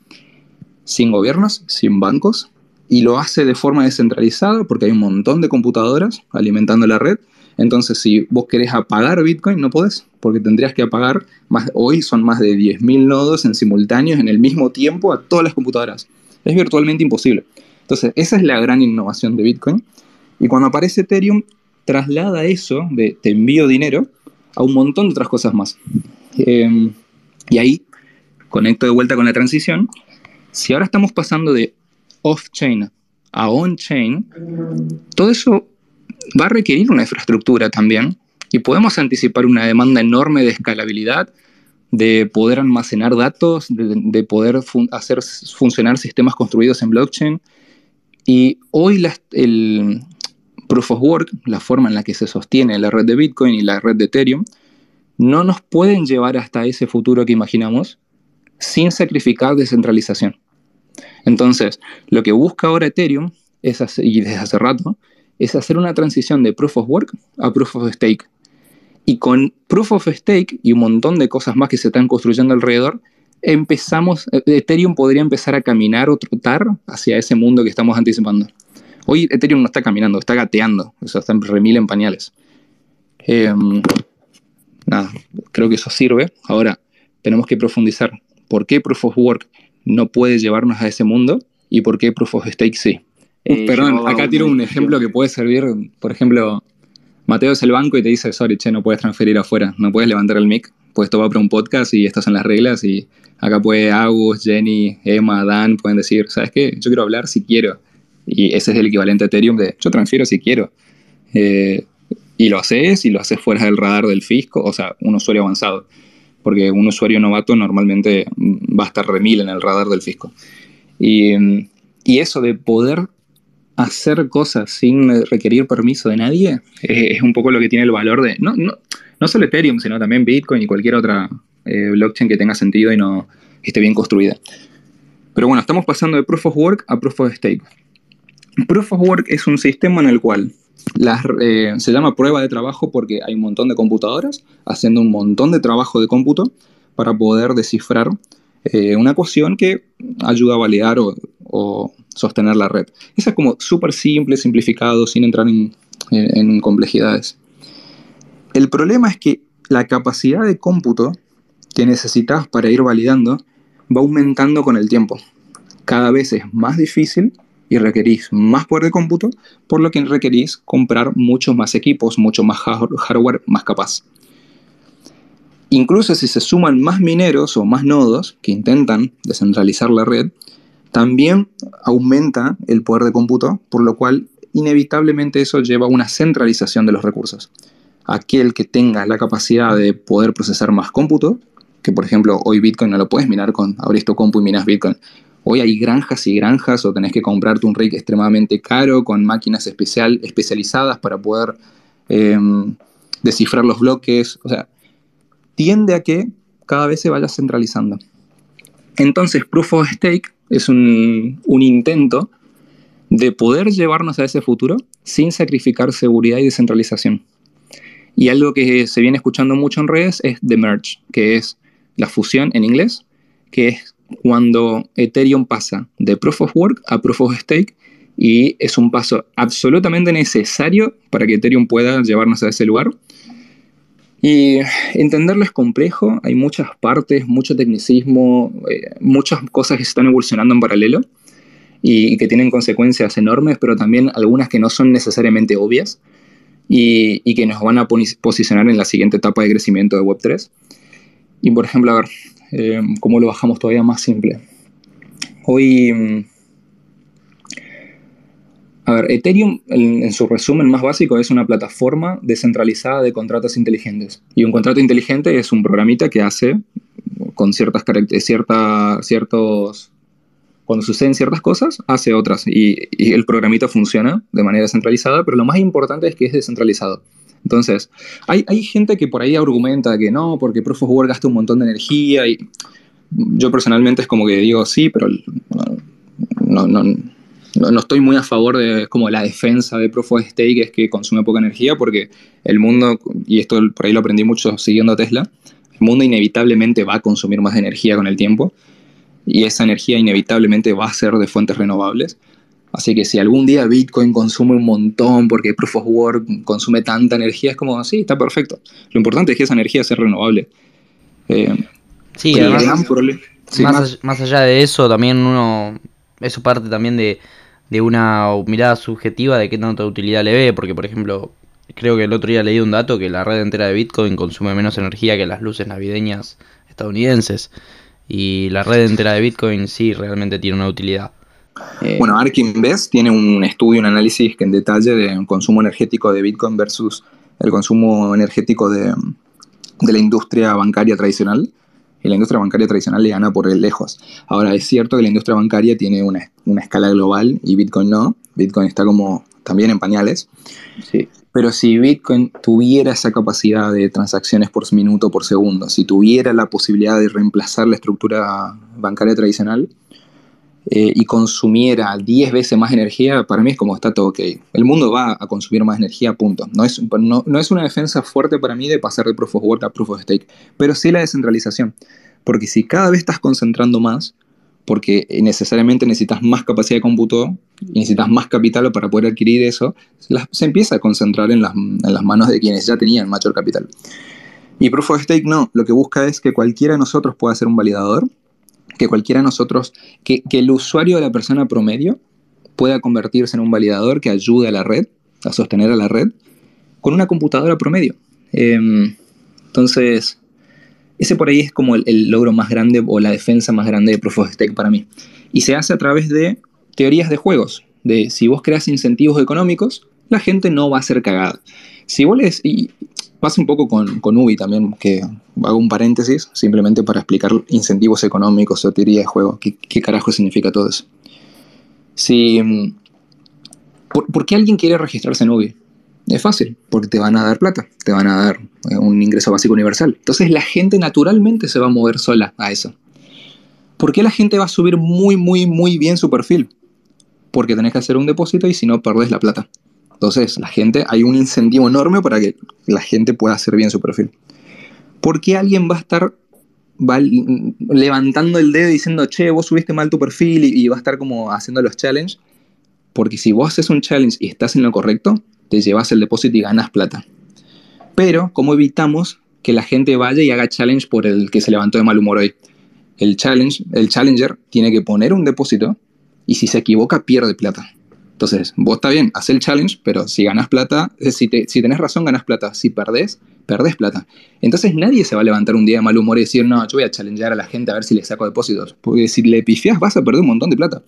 Sin gobiernos, sin bancos, y lo hace de forma descentralizada porque hay un montón de computadoras alimentando la red entonces, si vos querés apagar Bitcoin, no podés, porque tendrías que apagar, más, hoy son más de 10.000 nodos en simultáneos en el mismo tiempo a todas las computadoras. Es virtualmente imposible. Entonces, esa es la gran innovación de Bitcoin. Y cuando aparece Ethereum, traslada eso de te envío dinero a un montón de otras cosas más. Em, y ahí conecto de vuelta con la transición. Si ahora estamos pasando de off-chain a on-chain, todo eso va a requerir una infraestructura también Y podemos anticipar una demanda enorme de escalabilidad, de poder almacenar datos, de, poder hacer funcionar sistemas construidos en blockchain. Y hoy el proof of work, la forma en la que se sostiene la red de Bitcoin y la red de Ethereum, no nos pueden llevar hasta ese futuro que imaginamos sin sacrificar descentralización. Entonces, lo que busca ahora Ethereum, es y desde hace rato, es hacer una transición de Proof of Work a Proof of Stake. Y con Proof of Stake y un montón de cosas más que se están construyendo alrededor, empezamos, eh, Ethereum podría empezar a caminar o trotar hacia ese mundo que estamos anticipando. Hoy Ethereum no está caminando, está gateando, o sea, está remil en pañales. Em, nada, creo que eso sirve. Ahora, tenemos que profundizar por qué Proof of Work no puede llevarnos a ese mundo y por qué Proof of Stake sí. Eh, perdón, acá tiro un ejemplo que puede servir, por ejemplo, Mateo es el banco y te dice, sorry, che, no puedes transferir afuera, no puedes levantar el mic, pues esto va para un podcast y estas son las reglas y acá puede Agus, Jenny, Emma, Dan, pueden decir, ¿sabes qué? Yo quiero hablar si quiero. Y ese es el equivalente a Ethereum de yo transfiero si quiero. Eh, y lo haces y lo haces fuera del radar del fisco, o sea, un usuario avanzado. Porque un usuario novato normalmente va a estar remil en el radar del fisco. Y, y eso de poder hacer cosas sin requerir permiso de nadie es, un poco lo que tiene el valor de, no, no, no solo Ethereum, sino también Bitcoin y cualquier otra eh, blockchain que tenga sentido y no esté bien construida. Pero bueno, estamos pasando de Proof of Work a Proof of Stake. Proof of Work es un sistema en el cual eh, se llama prueba de trabajo porque hay un montón de computadoras haciendo un montón de trabajo de cómputo para poder descifrar eh, una ecuación que ayuda a validar o, sostener la red. Esa es como súper simple, simplificado, sin entrar en, complejidades. El problema es que la capacidad de cómputo que necesitas para ir validando va aumentando con el tiempo. Cada vez es más difícil y requerís más poder de cómputo, por lo que requerís comprar muchos más equipos, mucho más hardware más capaz. Incluso si se suman más mineros o más nodos que intentan descentralizar la red, también aumenta el poder de cómputo, por lo cual inevitablemente eso lleva a una centralización de los recursos. Aquel que tenga la capacidad de poder procesar más cómputo, que por ejemplo hoy Bitcoin no lo puedes minar con abrís tu compu y minas Bitcoin. Hoy hay granjas y granjas o tenés que comprarte un rig extremadamente caro con máquinas especial, especializadas para poder em, descifrar los bloques. O sea, tiende a que cada vez se vaya centralizando. Entonces, Proof of Stake es un, intento de poder llevarnos a ese futuro sin sacrificar seguridad y descentralización. Y algo que se viene escuchando mucho en redes es The Merge, que es la fusión en inglés, que es cuando Ethereum pasa de Proof of Work a Proof of Stake y es un paso absolutamente necesario para que Ethereum pueda llevarnos a ese lugar y entenderlo es complejo, hay muchas partes, mucho tecnicismo, eh, muchas cosas que se están evolucionando en paralelo y, que tienen consecuencias enormes, pero también algunas que no son necesariamente obvias y, que nos van a posicionar en la siguiente etapa de crecimiento de Web3. Y por ejemplo, a ver, eh, ¿cómo lo bajamos todavía más simple? Hoy mm, a ver, Ethereum, en, su resumen más básico, es una plataforma descentralizada de contratos inteligentes. Y un contrato inteligente es un programita que hace con ciertas características, ciertos... Cuando suceden ciertas cosas, hace otras. Y, el programita funciona de manera centralizada, pero lo más importante es que es descentralizado. Entonces, hay, hay gente que por ahí argumenta que no, porque Proof of gasta un montón de energía. Y yo personalmente es como que digo, sí, pero no, no no, estoy muy a favor de como la defensa de Proof of Stake, es que consume poca energía, porque el mundo, y esto por ahí lo aprendí mucho siguiendo a Tesla, el mundo inevitablemente va a consumir más energía con el tiempo, y esa energía inevitablemente va a ser de fuentes renovables. Así que si algún día Bitcoin consume un montón porque Proof of Work consume tanta energía, es como, sí, está perfecto. Lo importante es que esa energía sea renovable. Eh, sí, además, más allá de eso, también uno, eso parte también de, de una mirada subjetiva de qué tanta utilidad le ve, porque por ejemplo, creo que el otro día leí un dato que la red entera de Bitcoin consume menos energía que las luces navideñas estadounidenses, y la red entera de Bitcoin sí realmente tiene una utilidad. Eh, bueno, ARK Invest tiene un estudio, un análisis que en detalle de consumo energético de Bitcoin versus el consumo energético de, de la industria bancaria tradicional y la industria bancaria tradicional le gana por lejos. Ahora, es cierto que la industria bancaria tiene una, una, escala global y Bitcoin no. Bitcoin está como también en pañales. Sí. Pero si Bitcoin tuviera esa capacidad de transacciones por minuto, por segundo, si tuviera la posibilidad de reemplazar la estructura bancaria tradicional eh, y consumiera 10 veces más energía, para mí es como está todo ok. El mundo va a consumir más energía, punto. No es, no, no es una defensa fuerte para mí de pasar de Proof of Work a Proof of Stake, pero sí la descentralización. Porque si cada vez estás concentrando más, porque necesariamente necesitas más capacidad de cómputo y necesitas más capital para poder adquirir eso, se empieza a concentrar en las, en las, manos de quienes ya tenían mayor capital. Y Proof of Stake no, lo que busca es que cualquiera de nosotros pueda ser un validador, que cualquiera de nosotros, que, que el usuario de la persona promedio pueda convertirse en un validador que ayude a la red, a sostener a la red, con una computadora promedio. Eh, entonces, ese por ahí es como el, logro más grande o la defensa más grande de Proof of Stake para mí. Y se hace a través de teorías de juegos, de si vos creas incentivos económicos, la gente no va a ser cagada. Si vos les... pasa un poco con, con Ubi también, que hago un paréntesis simplemente para explicar incentivos económicos teoría de juego. ¿Qué, qué carajo significa todo eso? Si... ¿por, ¿Por qué alguien quiere registrarse en Ubi? Es fácil, porque te van a dar plata, te van a dar un ingreso básico universal. Entonces la gente naturalmente se va a mover sola a eso. ¿Por qué la gente va a subir muy, muy, muy bien su perfil? Porque tenés que hacer un depósito y si no, perdés la plata. Entonces, la gente, hay un incentivo enorme para que la gente pueda hacer bien su perfil. ¿Por qué alguien va a estar va levantando el dedo diciendo, che, vos subiste mal tu perfil y, y va a estar como haciendo los challenges? Porque si vos haces un challenge y estás en lo correcto, te llevas el depósito y ganas plata. Pero, ¿cómo evitamos que la gente vaya y haga challenge por el que se levantó de mal humor hoy? El, challenge, el challenger tiene que poner un depósito y si se equivoca pierde plata. Entonces, vos está bien, haz el challenge, pero si ganas plata, si, te, tenés razón, ganas plata. Si perdés, perdés plata. Entonces nadie se va a levantar un día de mal humor y decir, no, yo voy a challengear a la gente a ver si le saco depósitos. Porque si le pifias vas a perder un montón de plata.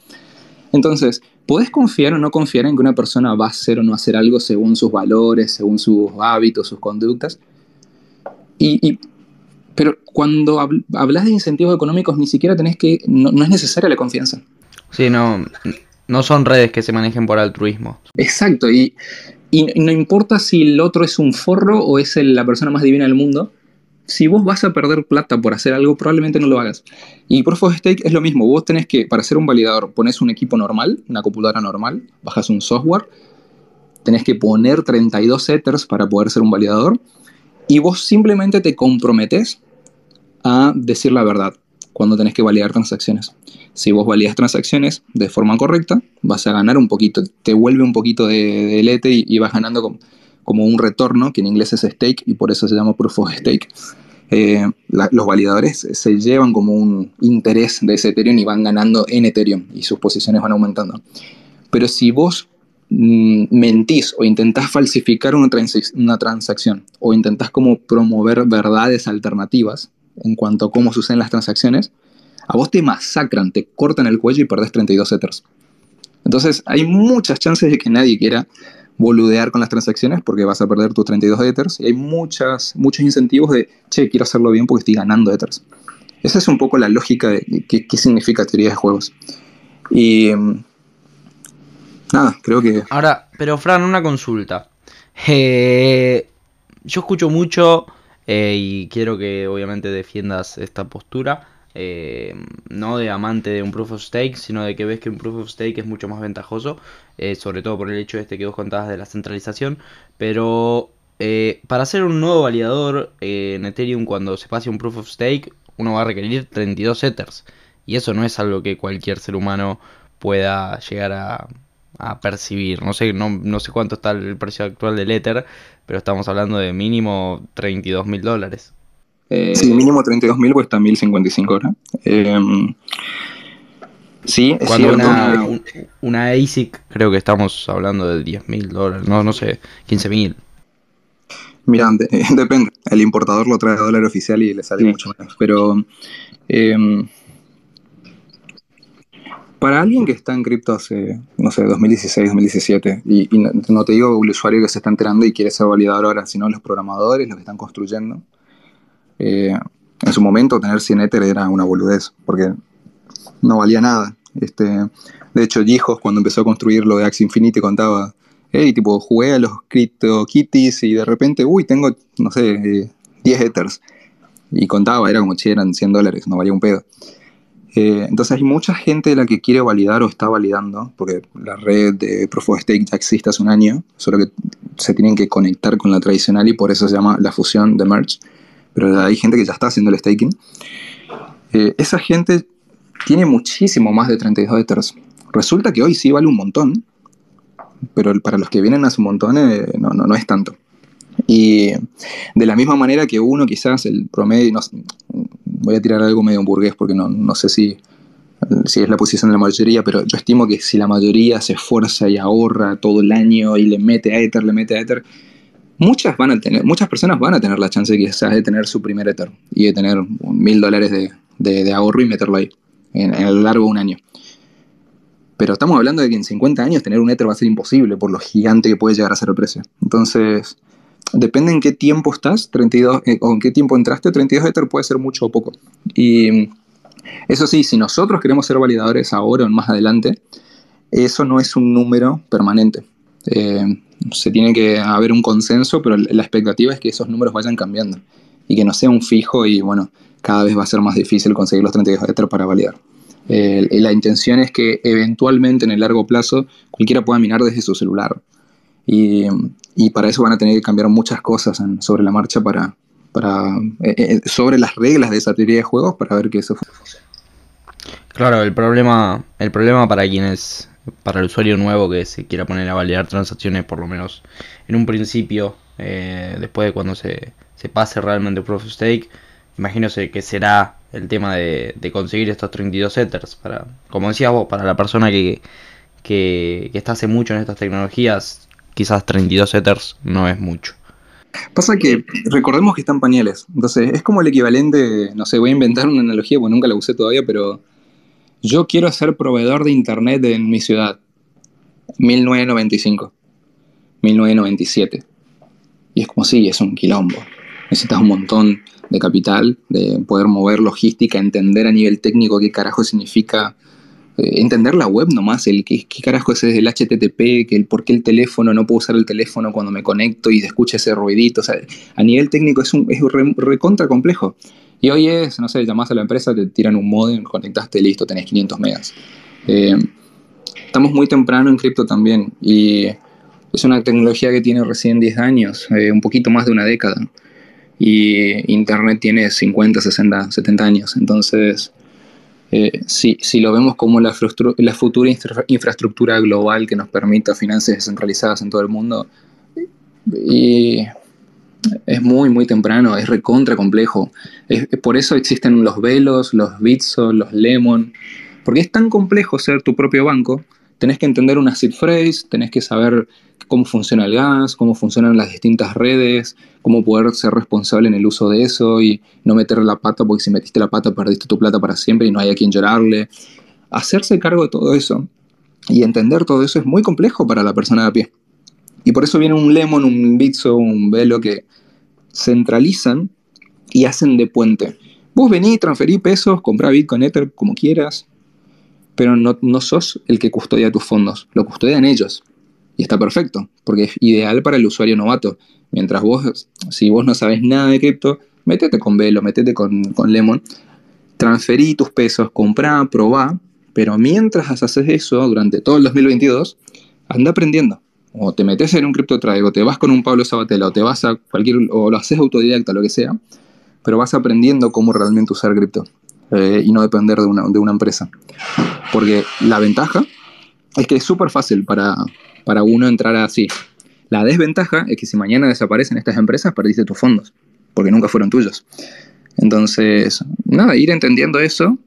Entonces, ¿podés confiar o no confiar en que una persona va a hacer o no hacer algo según sus valores, según sus hábitos, sus conductas? Y, pero cuando habl hablas de incentivos económicos, ni siquiera tenés que. No, es necesaria la confianza. Sí, no. No son redes que se manejen por altruismo. Exacto, y, no importa si el otro es un forro o es la persona más divina del mundo, si vos vas a perder plata por hacer algo, probablemente no lo hagas. Y Proof of Stake es lo mismo. Vos tenés que, para ser un validador, pones un equipo normal, una computadora normal, bajas un software, tenés que poner 32 Ethers para poder ser un validador, y vos simplemente te comprometes a decir la verdad cuando tenés que validar transacciones. Si vos validas transacciones de forma correcta, vas a ganar un poquito, te vuelve un poquito de, de lete y, vas ganando como como un retorno, que en inglés es stake y por eso se llama proof of stake. Eh, los validadores se llevan como un interés de ese Ethereum y van ganando en Ethereum y sus posiciones van aumentando. Pero si vos mmm, mentís o intentás falsificar una, una transacción o intentás como promover verdades alternativas en cuanto a cómo suceden las transacciones, a vos te masacran, te cortan el cuello y perdés 32 Ethers. Entonces hay muchas chances de que nadie quiera boludear con las transacciones porque vas a perder tus 32 Ethers y hay muchas, muchos incentivos de, che, quiero hacerlo bien porque estoy ganando Ethers. Esa es un poco la lógica de qué, significa teoría de juegos. Y nada, creo que... Ahora, pero Fran, una consulta. Eh, yo escucho mucho eh, y quiero que obviamente defiendas esta postura. Eh, no de amante de un proof of stake, sino de que ves que un proof of stake es mucho más ventajoso, eh, sobre todo por el hecho este que vos contabas de la centralización. Pero para hacer un nuevo validador en Ethereum, cuando se pase un proof of stake, uno va a requerir 32 Ethers. Y eso no es algo que cualquier ser humano pueda llegar a, a percibir. No sé, no, no, sé cuánto está el precio actual del Ether, pero estamos hablando de mínimo 32 mil dólares. Eh, sí, mínimo 32.000 cuesta 1.055 horas. Eh, sí, es Cuando cierto. una, un- una ASIC, creo que estamos hablando de 10 mil dólares, no, no sé, 15 mil. Mira, de- depende. El importador lo trae a dólar oficial y le sale Sí. mucho menos. Pero, eh, Para alguien que está en cripto hace, no sé, 2016, 2017, y, y no, no, te digo el usuario que se está enterando y quiere ser validador ahora, sino los programadores, los que están construyendo, eh, en su momento tener 100 Ether era una boludez, porque no valía nada. Este, de hecho, Gijos, cuando empezó a construir lo de Axie Infinity, contaba, hey, tipo, jugué a los Crypto Kitties y de repente, uy, tengo, no sé, eh, 10 Ethers. Y contaba, era como, che, eran 100 dólares, no valía un pedo. Eh, entonces hay mucha gente de la que quiere validar o está validando, porque la red de Proof of Stake ya existe hace un año, solo que se tienen que conectar con la tradicional y por eso se llama la fusión de merge. Pero hay gente que ya está haciendo el staking. Eh, esa gente tiene muchísimo más de 32 Ethers. Resulta que hoy sí vale un montón, pero para los que vienen hace un montón eh, no, no, no es tanto. Y de la misma manera que uno quizás el promedio, no, voy a tirar algo medio burgués porque no, no sé si, si es la posición de la mayoría, pero yo estimo que si la mayoría se esfuerza y ahorra todo el año y le mete a Ether, le mete a Ether, muchas, van a tener, muchas personas van a tener la chance quizás de tener su primer Ether y de tener mil dólares de, de, de, ahorro y meterlo ahí en, en, lo largo de un año. Pero estamos hablando de que en 50 años tener un Ether va a ser imposible por lo gigante que puede llegar a ser el precio. Entonces, depende en qué tiempo estás, 32, eh, o en qué tiempo entraste, 32 Ether puede ser mucho o poco. Y eso sí, si nosotros queremos ser validadores ahora o más adelante, eso no es un número permanente. Eh, se tiene que haber un consenso, pero la expectativa es que esos números vayan cambiando y que no sea un fijo y bueno, cada vez va a ser más difícil conseguir los 32 Ether para validar. Eh, la intención es que eventualmente en el largo plazo cualquiera pueda minar desde su celular. Y, y, para eso van a tener que cambiar muchas cosas sobre la marcha para, para eh, eh, sobre las reglas de esa teoría de juegos para ver que eso funcione. Claro, el problema, el problema para quienes, para el usuario nuevo que se quiera poner a validar transacciones, por lo menos en un principio, eh, después de cuando se, se pase realmente Proof of Stake, imagino que será el tema de, de, conseguir estos 32 Ethers. Para, como decías vos, para la persona que, que, que está hace mucho en estas tecnologías, quizás 32 Ethers no es mucho. Pasa que recordemos que están pañales. Entonces es como el equivalente, no sé, voy a inventar una analogía porque nunca la usé todavía, pero yo quiero ser proveedor de internet en mi ciudad. 1995, 1997. Y es como sí, es un quilombo. Necesitas un montón de capital, de poder mover logística, entender a nivel técnico qué carajo significa entender la web nomás, el qué, qué carajo es el HTTP, que el por qué el teléfono, no puedo usar el teléfono cuando me conecto y escucha ese ruidito, o sea, a nivel técnico es, un, es re, recontra complejo. Y hoy es, no sé, llamás a la empresa, te tiran un modem, conectaste, listo, tenés 500 megas. Eh, estamos muy temprano en cripto también y es una tecnología que tiene recién 10 años, eh, un poquito más de una década. Y Internet tiene 50, 60, 70 años. Entonces, eh, si, si, lo vemos como la, futura infra infraestructura global que nos permita finanzas descentralizadas en todo el mundo, y es muy, muy temprano, es recontra complejo. Es, por eso existen los Velos, los Bitso, los Lemon, porque es tan complejo ser tu propio banco. Tenés que entender una seed phrase, tenés que saber cómo funciona el gas, cómo funcionan las distintas redes, cómo poder ser responsable en el uso de eso y no meter la pata, porque si metiste la pata perdiste tu plata para siempre y no hay a quien llorarle. Hacerse cargo de todo eso y entender todo eso es muy complejo para la persona de a pie. Y por eso viene un Lemon, un Bitso, un Velo que centralizan y hacen de puente. Vos venís, transferí pesos, comprá Bitcoin Ether como quieras, pero no, no sos el que custodia tus fondos, lo custodian ellos. Y está perfecto, porque es ideal para el usuario novato. Mientras vos, si vos no sabes nada de cripto, métete con Velo, métete con, con Lemon, transferí tus pesos, comprá, probá, pero mientras haces eso durante todo el 2022, anda aprendiendo. O te metes en un cripto o te vas con un Pablo Sabatella, o te vas a cualquier, o lo haces autodidacta, lo que sea, pero vas aprendiendo cómo realmente usar cripto eh, y no depender de una, de una empresa. Porque la ventaja es que es súper fácil para, para uno entrar así. La desventaja es que si mañana desaparecen estas empresas, perdiste tus fondos, porque nunca fueron tuyos. Entonces, nada, ir entendiendo eso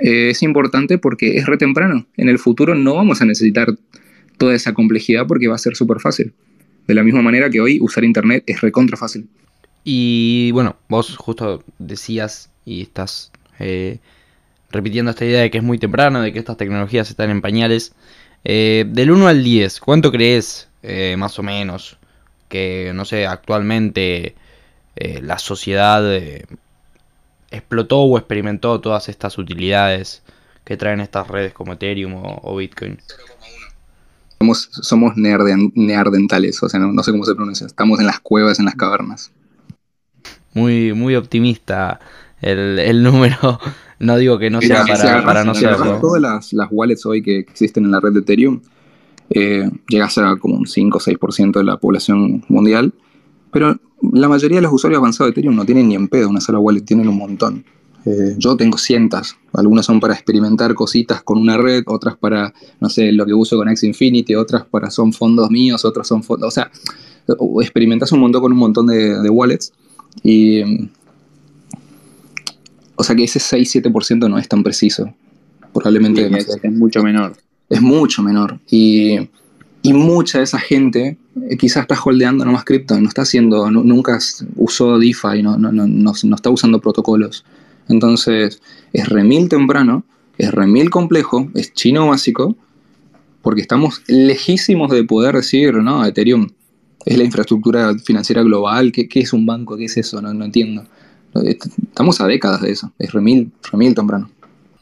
eh, es importante porque es re temprano. En el futuro no vamos a necesitar toda esa complejidad porque va a ser súper fácil. De la misma manera que hoy usar Internet es recontra fácil. Y bueno, vos justo decías y estás eh, repitiendo esta idea de que es muy temprano, de que estas tecnologías están en pañales. Eh, del 1 al 10, ¿cuánto crees, eh, más o menos, que, no sé, actualmente la sociedad explotó o experimentó todas estas utilidades que traen estas redes como Ethereum o, Bitcoin? Somos, somos neardentales, o sea, no, sé cómo se pronuncia. Estamos en las cuevas, en las cavernas. Muy, muy optimista el, el número. No digo que no sea para, para no ser. Todas las, las, wallets hoy que existen en la red de Ethereum eh, llega a ser como un 5 o 6% de la población mundial. Pero la mayoría de los usuarios avanzados de Ethereum no tienen ni en pedo una sola wallet, tienen un montón. Eh, yo tengo cientos, algunas son para experimentar cositas con una red, otras para, no sé, lo que uso con X Infinity, otras para son fondos míos, otras son fondos, o sea, experimentas un montón con un montón de, de wallets y o sea que ese 6-7% no es tan preciso. Probablemente es, mucho menor. Es mucho menor. Y, mucha de esa gente eh, quizás está holdeando nomás cripto, no está haciendo, nunca usó DeFi, no, no, no, no, está usando protocolos. Entonces, es remil temprano, es remil complejo, es chino básico, porque estamos lejísimos de poder decir, no, Ethereum es la infraestructura financiera global, ¿qué, qué es un banco? ¿Qué es eso? No, no entiendo. Estamos a décadas de eso, es remil, remil temprano.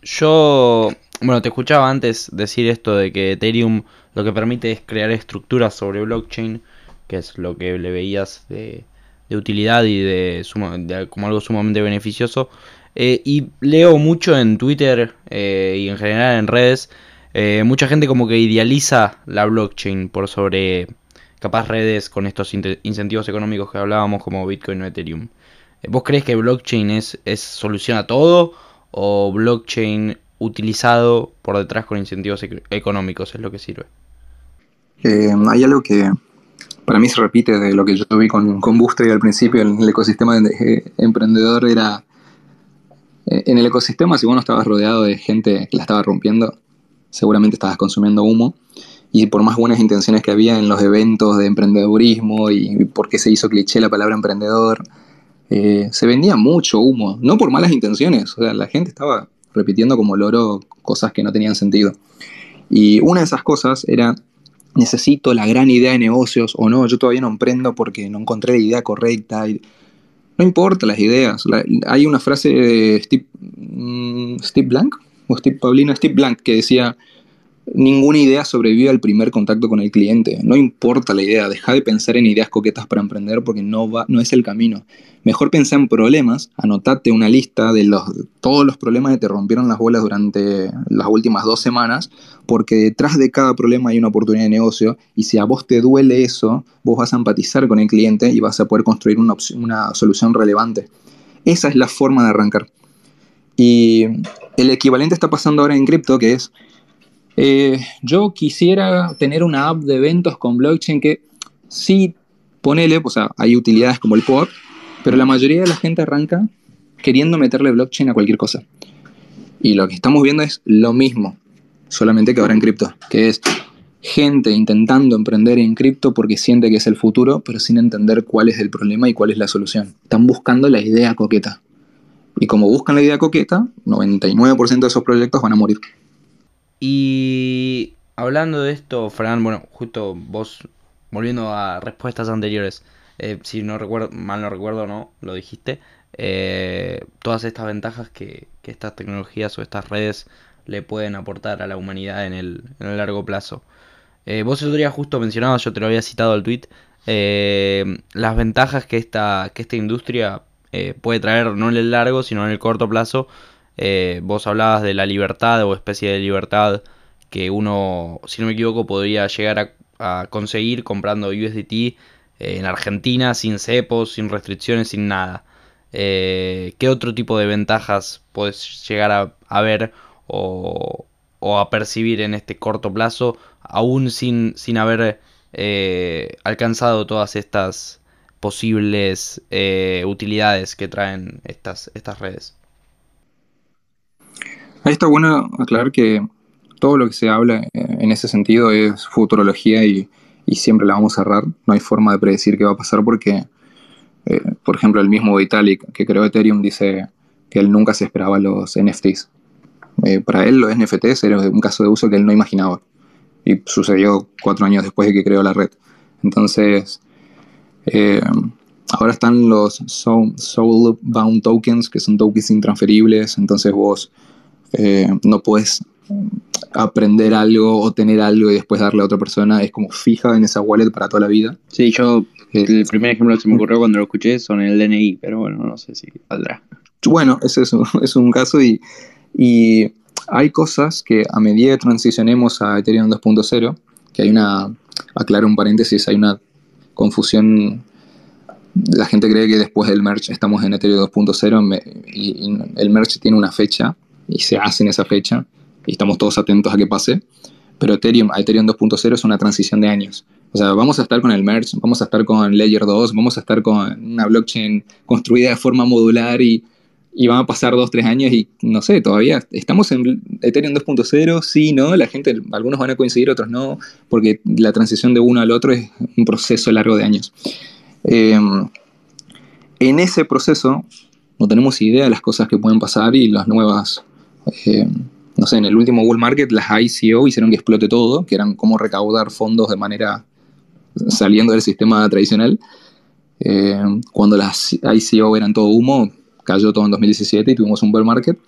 Yo, bueno, te escuchaba antes decir esto de que Ethereum lo que permite es crear estructuras sobre blockchain, que es lo que le veías de, utilidad y de, como algo sumamente beneficioso. Eh, y leo mucho en Twitter eh, y en general en redes, eh, mucha gente como que idealiza la blockchain por sobre capaz redes con estos incentivos económicos que hablábamos como Bitcoin o Ethereum. ¿Vos crees que blockchain es, es solución a todo o blockchain utilizado por detrás con incentivos económicos es lo que sirve? Eh, hay algo que para mí se repite de lo que yo vi con, con y al principio, en el ecosistema de, emprendedor era... Eh, en el ecosistema, si vos no estabas rodeado de gente que la estaba rompiendo, seguramente estabas consumiendo humo. Y por más buenas intenciones que había en los eventos de emprendedurismo y por qué se hizo cliché la palabra emprendedor, eh, se vendía mucho humo, no por malas intenciones, o sea, la gente estaba repitiendo como loro cosas que no tenían sentido. Y una de esas cosas era, necesito la gran idea de negocios o no, yo todavía no emprendo porque no encontré la idea correcta. no importa las ideas. hay una frase de Steve, mm, Blank, o Steve Blank, que decía, Ninguna idea sobrevive al primer contacto con el cliente. No importa la idea, deja de pensar en ideas coquetas para emprender porque no, va, no es el camino. Mejor pensá en problemas, anotate una lista de los, todos los problemas que te rompieron las bolas durante las últimas dos semanas, porque detrás de cada problema hay una oportunidad de negocio y si a vos te duele eso, vos vas a empatizar con el cliente y vas a poder construir una, una solución relevante. Esa es la forma de arrancar. Y el equivalente está pasando ahora en cripto, que es eh, yo quisiera tener una app de eventos con blockchain que sí, ponele, o sea, hay utilidades como el POD, pero la mayoría de la gente arranca queriendo meterle blockchain a cualquier cosa. Y lo que estamos viendo es lo mismo, solamente que ahora en cripto, que es gente intentando emprender en cripto porque siente que es el futuro, pero sin entender cuál es el problema y cuál es la solución. Están buscando la idea coqueta. Y como buscan la idea coqueta, 99% de esos proyectos van a morir. Y hablando de esto, Fran, bueno, justo vos, volviendo a respuestas anteriores, eh, si no recuerdo, mal no recuerdo, no, lo dijiste, eh, todas estas ventajas que, estas tecnologías o estas redes le pueden aportar a la humanidad en el, en el largo plazo. Eh, vos día justo mencionabas, yo te lo había citado al tweet, las ventajas que esta, que esta industria puede traer no en el largo, sino en el corto plazo eh, vos hablabas de la libertad o especie de libertad que uno, si no me equivoco, podría llegar a, conseguir comprando USDT eh, en Argentina sin cepos, sin restricciones, sin nada. Eh, ¿Qué otro tipo de ventajas puedes llegar a, ver o, a percibir en este corto plazo, aún sin, sin haber alcanzado todas estas posibles utilidades que traen estas, estas redes? Ahí está bueno aclarar que todo lo que se habla eh, en ese sentido es futurología y, siempre la vamos a cerrar. No hay forma de predecir qué va a pasar porque, eh, por ejemplo, el mismo Vitalik que creó Ethereum dice que él nunca se esperaba los NFTs. Eh, para él los NFTs era un caso de uso que él no imaginaba. Y sucedió cuatro años después de que creó la red. Entonces, ahora están los Soul, Bound Tokens, que son tokens intransferibles. Entonces vos eh, no puedes aprender algo o tener algo y después darle a otra persona. Es como fija en esa wallet para toda la vida. Sí, yo, el primer ejemplo que se me ocurrió cuando lo escuché son el DNI, pero bueno, no sé si saldrá. Bueno, ese es un, es un caso y, y hay cosas que a medida que transicionemos a Ethereum 2.0, que hay una, aclaro un paréntesis, hay una confusión. La gente cree que después del merge estamos en Ethereum 2.0 y, el merge tiene una fecha y se hace en esa fecha y estamos todos atentos a que pase. Pero Ethereum Ethereum 2.0 es una transición de años. O sea, vamos a estar con el merge, vamos a estar con Layer 2, vamos a estar con una blockchain construida de forma modular y y van a pasar dos, tres años y no sé, todavía estamos en Ethereum 2.0, sí, no, la gente, algunos van a coincidir, otros no, porque la transición de uno al otro es un proceso largo de años. Em, en ese proceso no tenemos idea de las cosas que pueden pasar y las nuevas, em, no sé, en el último bull market las ICO hicieron que explote todo, que eran cómo recaudar fondos de manera saliendo del sistema tradicional. Em, cuando las ICO eran todo humo, cayó todo en 2017 y tuvimos un bear market.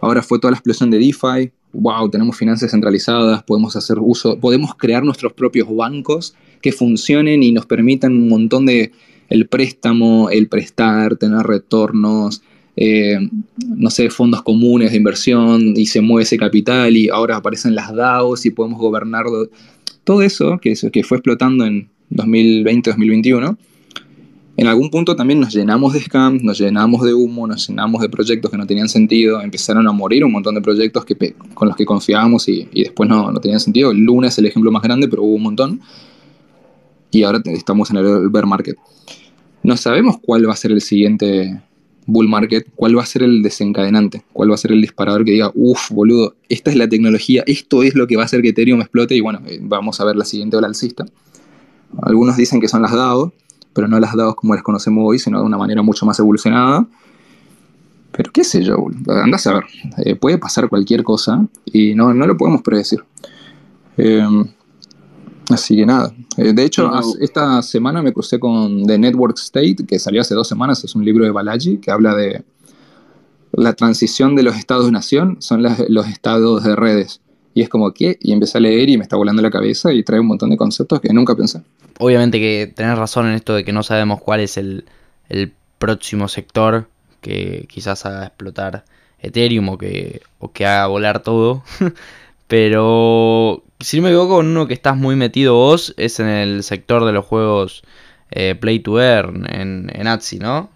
Ahora fue toda la explosión de DeFi. Wow, tenemos finanzas centralizadas, podemos hacer uso, podemos crear nuestros propios bancos que funcionen y nos permitan un montón de el préstamo, el prestar, tener retornos, eh, no sé, fondos comunes de inversión y se mueve ese capital y ahora aparecen las DAOs y podemos gobernar todo eso que, que fue explotando en 2020-2021 en algún punto también nos llenamos de scams, nos llenamos de humo, nos llenamos de proyectos que no tenían sentido, empezaron a morir un montón de proyectos que, con los que confiábamos y, después no, no, tenían sentido. Lunes es el ejemplo más grande, pero hubo un montón. Y ahora estamos en el bear market. No sabemos cuál va a ser el siguiente bull market, cuál va a ser el desencadenante, cuál va a ser el disparador que diga, uff, boludo, esta es la tecnología, esto es lo que va a hacer que Ethereum explote y bueno, eh, vamos a ver la siguiente ola alcista. Algunos dicen que son las DAO, pero no las dados como las conocemos hoy, sino de una manera mucho más evolucionada. Pero qué sé yo, a ver, eh, puede pasar cualquier cosa y no, no lo podemos predecir. Em, así que nada. Eh, de hecho, esta semana me crucé con The Network State, que salió hace dos semanas, es un libro de Balaji que habla de la transición de los estados-nación, son los estados de redes. Y es como, ¿qué? Y empecé a leer y me está volando la cabeza y trae un montón de conceptos que nunca pensé. Obviamente que tenés razón en esto de que no sabemos cuál es el, próximo sector que quizás haga explotar Ethereum o que, o que haga volar todo. Pero si no me equivoco, uno que estás muy metido vos es en el sector de los juegos eh, Play to Earn en, en ¿no?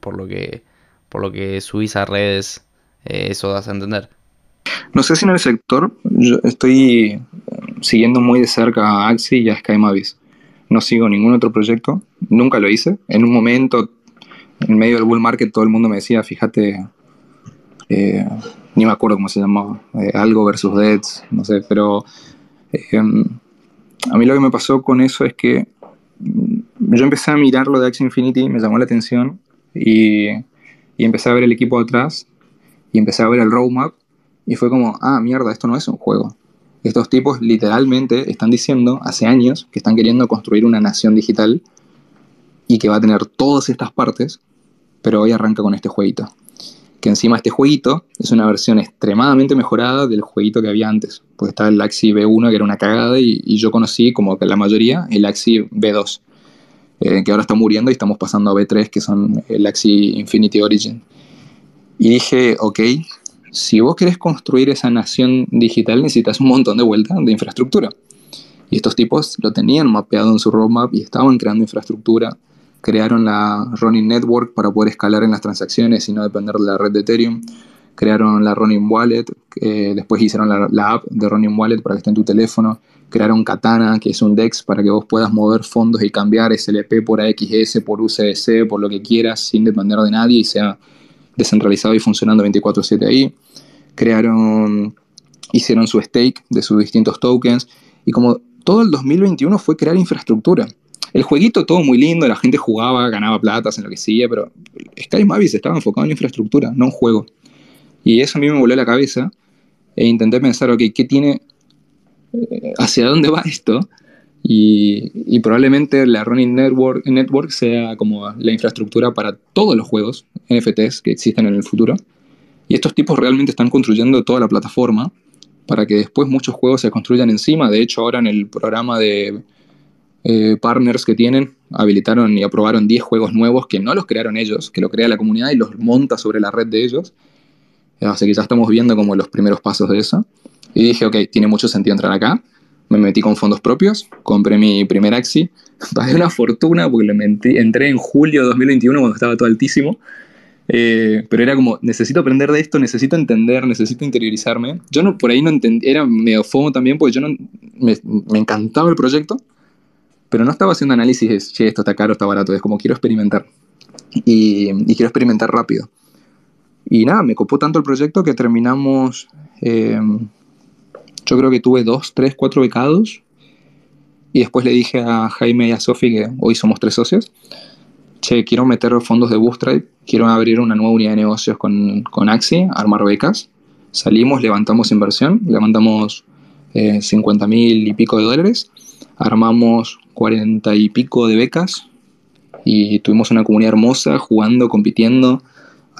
por, lo que, por lo que subís a redes, eh, eso das a entender. No sé si en el sector, yo estoy eh, siguiendo muy de cerca a Axi y a Sky Mavis. No sigo ningún otro proyecto, nunca lo hice. En un momento, en medio del bull market, todo el mundo me decía, fíjate, ni me acuerdo cómo se llamaba, eh, algo versus Deads, no sé, pero a mí lo que me pasó con eso es que yo empecé a mirar lo de Axie Infinity, me llamó la atención y, y empecé a ver el equipo atrás y empecé a ver el roadmap y fue como, ah, mierda, esto no es un juego. Estos tipos literalmente están diciendo hace años que están queriendo construir una nación digital y que va a tener todas estas partes, pero hoy arranca con este jueguito. Que encima este jueguito es una versión extremadamente mejorada del jueguito que había antes. Pues está el Axi B1 que era una cagada y, yo conocí como la mayoría el Axi B2, eh, que ahora está muriendo y estamos pasando a B3 que son el Axi Infinity Origin. Y dije, ok, si vos querés construir esa nación digital necesitas un montón de vueltas de infraestructura. Y estos tipos lo tenían mapeado en su roadmap y estaban creando infraestructura. Crearon la Running Network para poder escalar en las transacciones y no depender de la red de Ethereum. Crearon la Running Wallet, después hicieron la, app de Running Wallet para que esté en tu teléfono. Crearon Katana, que es un DEX para que vos puedas mover fondos y cambiar SLP por AXS, por UCDC, por lo que quieras, sin depender de nadie y sea descentralizado y funcionando 24/7 ahí. Crearon, hicieron su stake de sus distintos tokens y como todo el 2021 fue crear infraestructura. El jueguito todo muy lindo, la gente jugaba, ganaba plata, en lo que sigue, pero Sky Mavis estaba enfocado en infraestructura, no en juego. Y eso a mí me voló la cabeza e intenté pensar, ok, ¿qué tiene, eh, hacia dónde va esto? Y, y, probablemente la Running Network, Network sea como la infraestructura para todos los juegos NFTs que existen en el futuro. Y estos tipos realmente están construyendo toda la plataforma para que después muchos juegos se construyan encima. De hecho, ahora en el programa de eh, partners que tienen, habilitaron y aprobaron 10 juegos nuevos que no los crearon ellos, que lo crea la comunidad y los monta sobre la red de ellos. Así que ya estamos viendo como los primeros pasos de eso. Y dije, ok, tiene mucho sentido entrar acá me metí con fondos propios, compré mi primer Axi, pagué una fortuna porque entré en julio de 2021 cuando estaba todo altísimo, eh, pero era como, necesito aprender de esto, necesito entender, necesito interiorizarme. Yo no, por ahí no entendía, era medio fomo también porque yo no, me, encantaba el proyecto, pero no estaba haciendo análisis de, che, esto está caro, está barato, es como quiero experimentar y, quiero experimentar rápido. Y nada, me copó tanto el proyecto que terminamos... Eh, yo creo que tuve dos, tres, cuatro becados. Y después le dije a Jaime y a Sofi, que hoy somos tres socios, che, quiero meter fondos de Bootstrap, quiero abrir una nueva unidad de negocios con, con Axi, armar becas. Salimos, levantamos inversión, levantamos eh, 50 mil y pico de dólares, armamos 40 y pico de becas y tuvimos una comunidad hermosa jugando, compitiendo.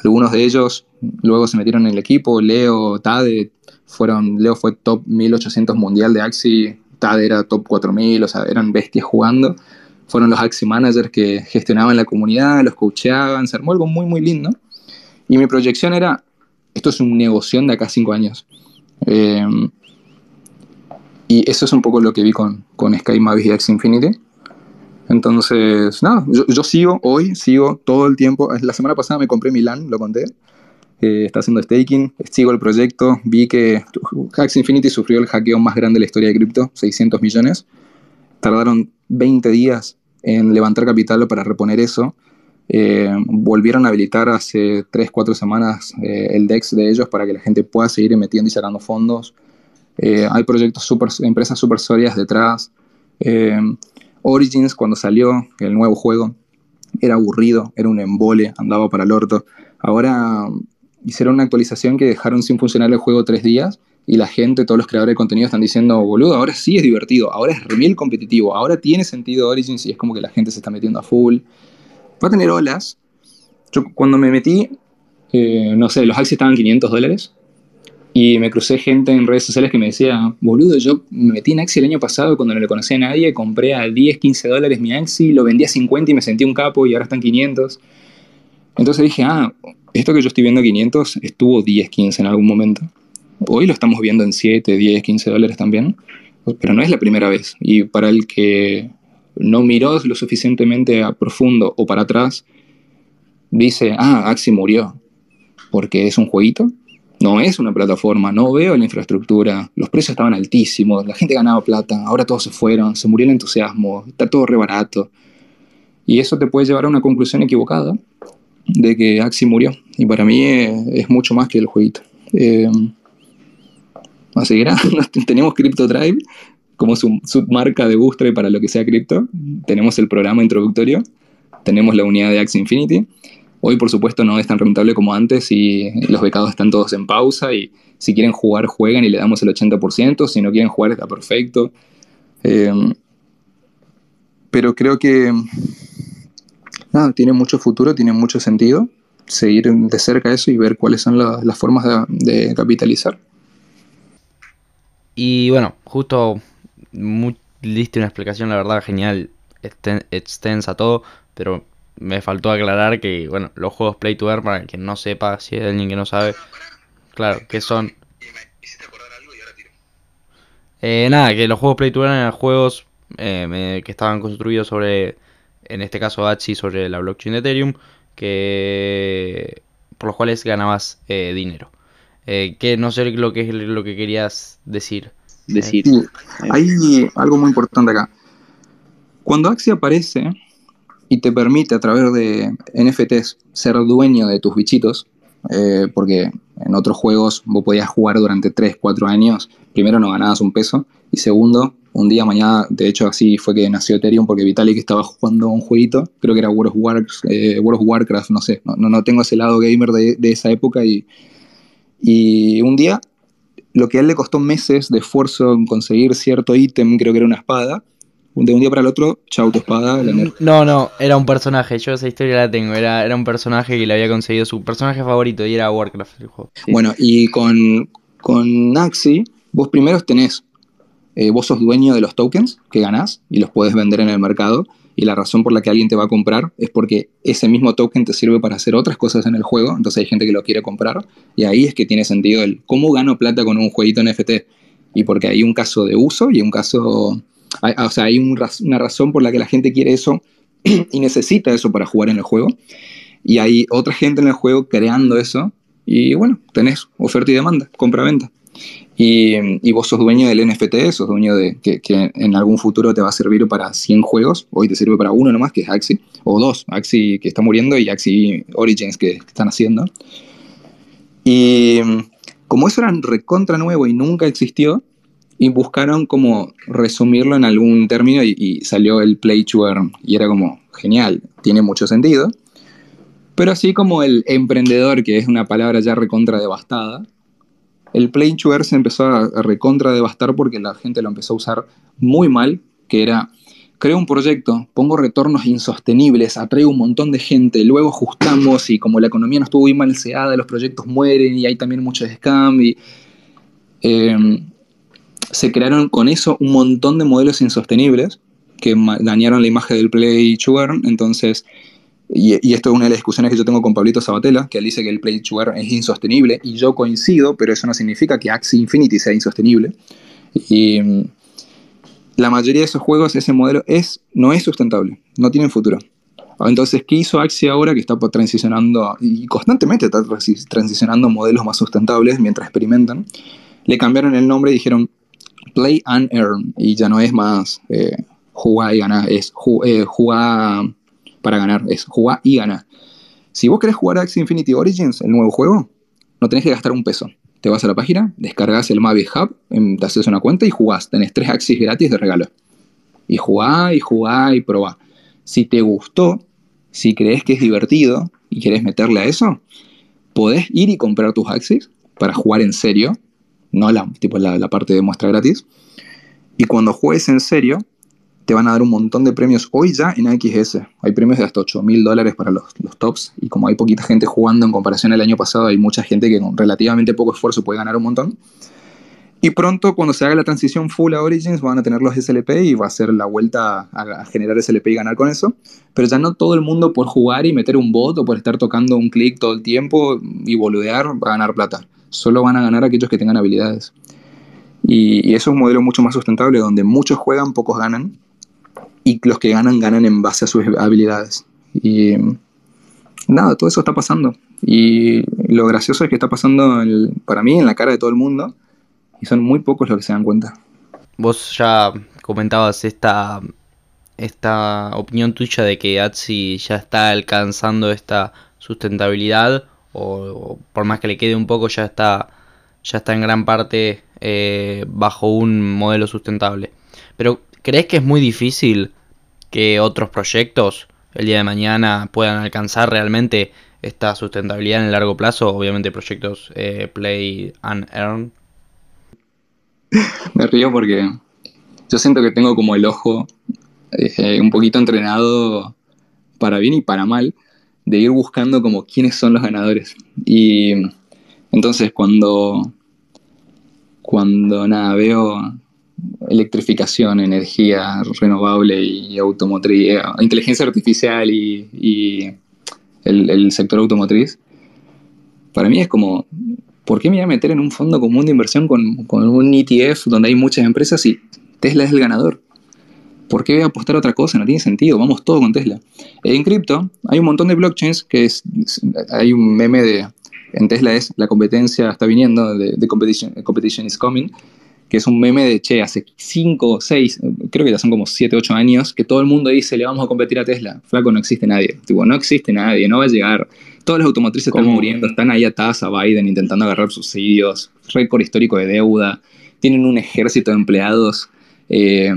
Algunos de ellos luego se metieron en el equipo, Leo, Tade, fueron, Leo fue top 1800 mundial de Axi, Tad era top 4000, o sea, eran bestias jugando. Fueron los Axi managers que gestionaban la comunidad, los coacheaban, se armó algo muy, muy lindo. Y mi proyección era, esto es un negocio de acá cinco años. Em, y eso es un poco lo que vi con, con Sky Mavis y Axi Infinity. Entonces, nada, yo, sigo hoy, sigo todo el tiempo. La semana pasada me compré Milan, lo conté está haciendo staking, sigo el proyecto, vi que Hacks Infinity sufrió el hackeo más grande de la historia de cripto, 600 millones. Tardaron 20 días en levantar capital para reponer eso. Eh, volvieron a habilitar hace 3, 4 semanas eh, el DEX de ellos para que la gente pueda seguir metiendo y sacando fondos. Eh, hay proyectos super, empresas super sólidas detrás. Origins, cuando salió el nuevo juego, era aburrido, era un embole, andaba para el orto. Ahora hicieron una actualización que dejaron sin funcionar el juego tres días y la gente, todos los creadores de contenido están diciendo, boludo, ahora sí es divertido, ahora es real competitivo, ahora tiene sentido Origins y es como que la gente se está metiendo a full. Va a tener olas. Yo cuando me metí, eh, no sé, los Axis estaban 500 dólares y me crucé gente en redes sociales que me decía, boludo, yo me metí en Axi el año pasado cuando no le conocía a nadie, compré a 10, 15 dólares mi Axi, lo vendí a 50 y me sentí un capo y ahora están 500. Entonces dije, ah, esto que yo estoy viendo 500 estuvo 10, 15 en algún momento. Hoy lo estamos viendo en 7, 10, 15 dólares también, pero no es la primera vez. Y para el que no miró lo suficientemente a profundo o para atrás, dice, ah, Axi murió, porque es un jueguito. No es una plataforma, no veo la infraestructura, los precios estaban altísimos, la gente ganaba plata, ahora todos se fueron, se murió el entusiasmo, está todo re barato. Y eso te puede llevar a una conclusión equivocada de que Axi murió. Y para mí es, mucho más que el jueguito. Eh, así que tenemos Crypto Drive como su submarca de Bootstrap para lo que sea cripto. Tenemos el programa introductorio. Tenemos la unidad de Axie Infinity. Hoy, por supuesto, no es tan rentable como antes y los becados están todos en pausa y si quieren jugar, juegan y le damos el 80%. Si no quieren jugar, está perfecto. Eh, pero creo que tiene mucho futuro, tiene mucho sentido seguir de cerca eso y ver cuáles son las formas de, capitalizar. Y bueno, justo muy, diste una explicación, la verdad, genial, extensa todo, pero me faltó aclarar que, bueno, los juegos Play to Earn, para quien no sepa, si hay alguien que no sabe, claro, que son... Eh, nada, que los juegos Play to Earn eran juegos eh, que estaban construidos sobre en este caso ACHI sobre la blockchain de Ethereum, que por los cuales ganabas eh, dinero. Eh, que no sé lo que es lo que querías decir. Decir. hay algo muy importante acá. Cuando Axie aparece y te permite a través de NFTs ser dueño de tus bichitos, eh, porque en otros juegos vos podías jugar durante 3, 4 años, primero no ganabas un peso. Y segundo un día mañana, de hecho así fue que nació Ethereum porque Vitalik estaba jugando un jueguito, creo que era World of, eh, Warcraft, no sé, no, no, tengo ese lado gamer de, esa época. Y, Y un día, lo que a él le costó meses de esfuerzo en conseguir cierto ítem, creo que era una espada, de un día para el otro, chau tu espada, la No, no, era un personaje, yo esa historia la tengo, era, era un personaje que le había conseguido su personaje favorito y era Warcraft el juego. Sí. Bueno, y con, con vos primero tenés, eh, vos sos dueño de los tokens que ganás y los puedes vender en el mercado. Y la razón por la que alguien te va a comprar es porque ese mismo token te sirve para hacer otras cosas en el juego. Entonces hay gente que lo quiere comprar. Y ahí es que tiene sentido el cómo gano plata con un jueguito NFT. Y porque hay un caso de uso y un caso. Hay- o sea, hay un una razón por la que la gente quiere eso y necesita eso para jugar en el juego. Y hay otra gente en el juego creando eso. Y bueno, tenés oferta y demanda, compra-venta. Y, y vos sos dueño del NFT, sos dueño de que, que en algún futuro te va a servir para 100 juegos. Hoy te sirve para uno nomás, que es Axie. O dos, Axie que está muriendo y Axie Origins que, que están haciendo. Y como eso era recontra nuevo y nunca existió, y buscaron como resumirlo en algún término y, salió el play to. Y era como, genial, tiene mucho sentido. Pero así como el emprendedor, que es una palabra ya recontra devastada, el play to se empezó a recontra devastar porque la gente lo empezó a usar muy mal, que era, creo un proyecto, pongo retornos insostenibles, atraigo un montón de gente, luego ajustamos y como la economía no estuvo muy malseada, los proyectos mueren y hay también muchos scam y... eh, se crearon con eso un montón de modelos insostenibles que dañaron la imagen del Play to. Entonces, y, esto es una de las discusiones que yo tengo con Pablito Sabatella, que él dice que el Play to es insostenible, y yo coincido, pero eso no significa que Axie Infinity sea insostenible. Y la mayoría de esos juegos, ese modelo es, no es sustentable, no tienen futuro. Entonces, ¿qué hizo Axie ahora que está transicionando, y constantemente está transi- transicionando modelos más sustentables mientras experimentan? Le cambiaron el nombre y dijeron Play and Earn, y ya no es más eh, jugar y ganar, es ju- eh, jugar para ganar, es jugar y ganar. Si vos querés jugar Axie Infinity Origins, el nuevo juego, no tenés que gastar un peso. Te vas a la página, descargas el Mavic Hub, em, te haces una cuenta y jugás. Tenés tres Axies gratis de regalo. Y jugá, y jugá, y probá. Si te gustó, si crees que es divertido y querés meterle a eso, podés ir y comprar tus Axies para jugar en serio, no la, tipo la, la parte de muestra gratis. Y cuando juegues en serio, te van a dar un montón de premios hoy ya en XS. Hay premios de hasta 8 mil dólares para los, los tops. Y como hay poquita gente jugando en comparación al año pasado, hay mucha gente que con relativamente poco esfuerzo puede ganar un montón. Y pronto, cuando se haga la transición full a Origins, van a tener los SLP y va a ser la vuelta a, a generar SLP y ganar con eso. Pero ya no todo el mundo por jugar y meter un bot o por estar tocando un clic todo el tiempo y boludear va a ganar plata. Solo van a ganar aquellos que tengan habilidades. Y, eso es un modelo mucho más sustentable donde muchos juegan, pocos ganan. Y los que ganan, ganan en base a sus habilidades. Y nada, todo eso está pasando. Y lo gracioso es que está pasando para mí en la cara de todo el mundo. Y son muy pocos los que se dan cuenta. Vos ya comentabas esta, esta opinión tuya de que Atsi ya está alcanzando esta sustentabilidad o, por más que le quede un poco ya está ya está en gran parte eh, bajo un modelo sustentable. Pero ¿crees que es muy difícil que otros proyectos el día de mañana puedan alcanzar realmente esta sustentabilidad en el largo plazo? Obviamente proyectos eh, Play and Earn. Me río porque yo siento que tengo como el ojo eh, un poquito entrenado para bien y para mal de ir buscando como quiénes son los ganadores. Y entonces cuando, cuando nada, veo electrificación, energía renovable y automotriz, eh, inteligencia artificial y, el, el sector automotriz, para mí es como, ¿por qué me voy a meter en un fondo común de inversión con, con un ETF donde hay muchas empresas y Tesla es el ganador? ¿Por qué voy a apostar a otra cosa? No tiene sentido, vamos todo con Tesla. En cripto hay un montón de blockchains que es, hay un meme de, en Tesla es la competencia está viniendo, de, competition, competition is coming, que es un meme de, che, hace 5, 6, creo que ya son como 7, 8 años, que todo el mundo dice, le vamos a competir a Tesla. Flaco, no existe nadie. Tipo, no existe nadie, no va a llegar. Todas las automotrices están ¿Cómo? muriendo, están ahí atadas a Biden intentando agarrar subsidios, récord histórico de deuda, tienen un ejército de empleados, eh,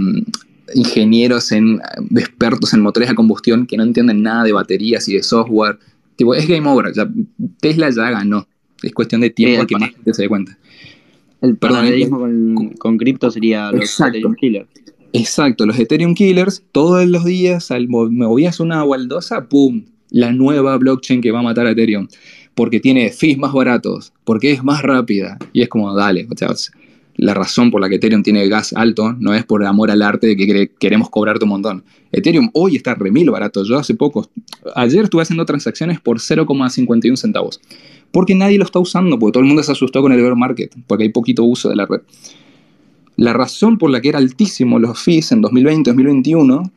ingenieros, en, expertos en motores a combustión que no entienden nada de baterías y de software. Tipo, es game over, ya- Tesla ya ganó. es cuestión de tiempo Sí, a que más gente se dé cuenta. El Perdón, paralelismo con, con cripto sería los Exacto. Ethereum Killer. Exacto, los Ethereum Killers, todos los días al mo- movías una baldosa, ¡pum! La nueva blockchain que va a matar a Ethereum. Porque tiene fees más baratos, porque es más rápida. Y es como, dale, o sea, la razón por la que Ethereum tiene gas alto no es por amor al arte de que quere- queremos cobrarte un montón. Ethereum hoy está remil barato. Yo hace poco, ayer estuve haciendo transacciones por 0,51 centavos. Porque nadie lo está usando, porque todo el mundo se asustó con el bear market, porque hay poquito uso de la red. La razón por la que era altísimo los fees en 2020-2021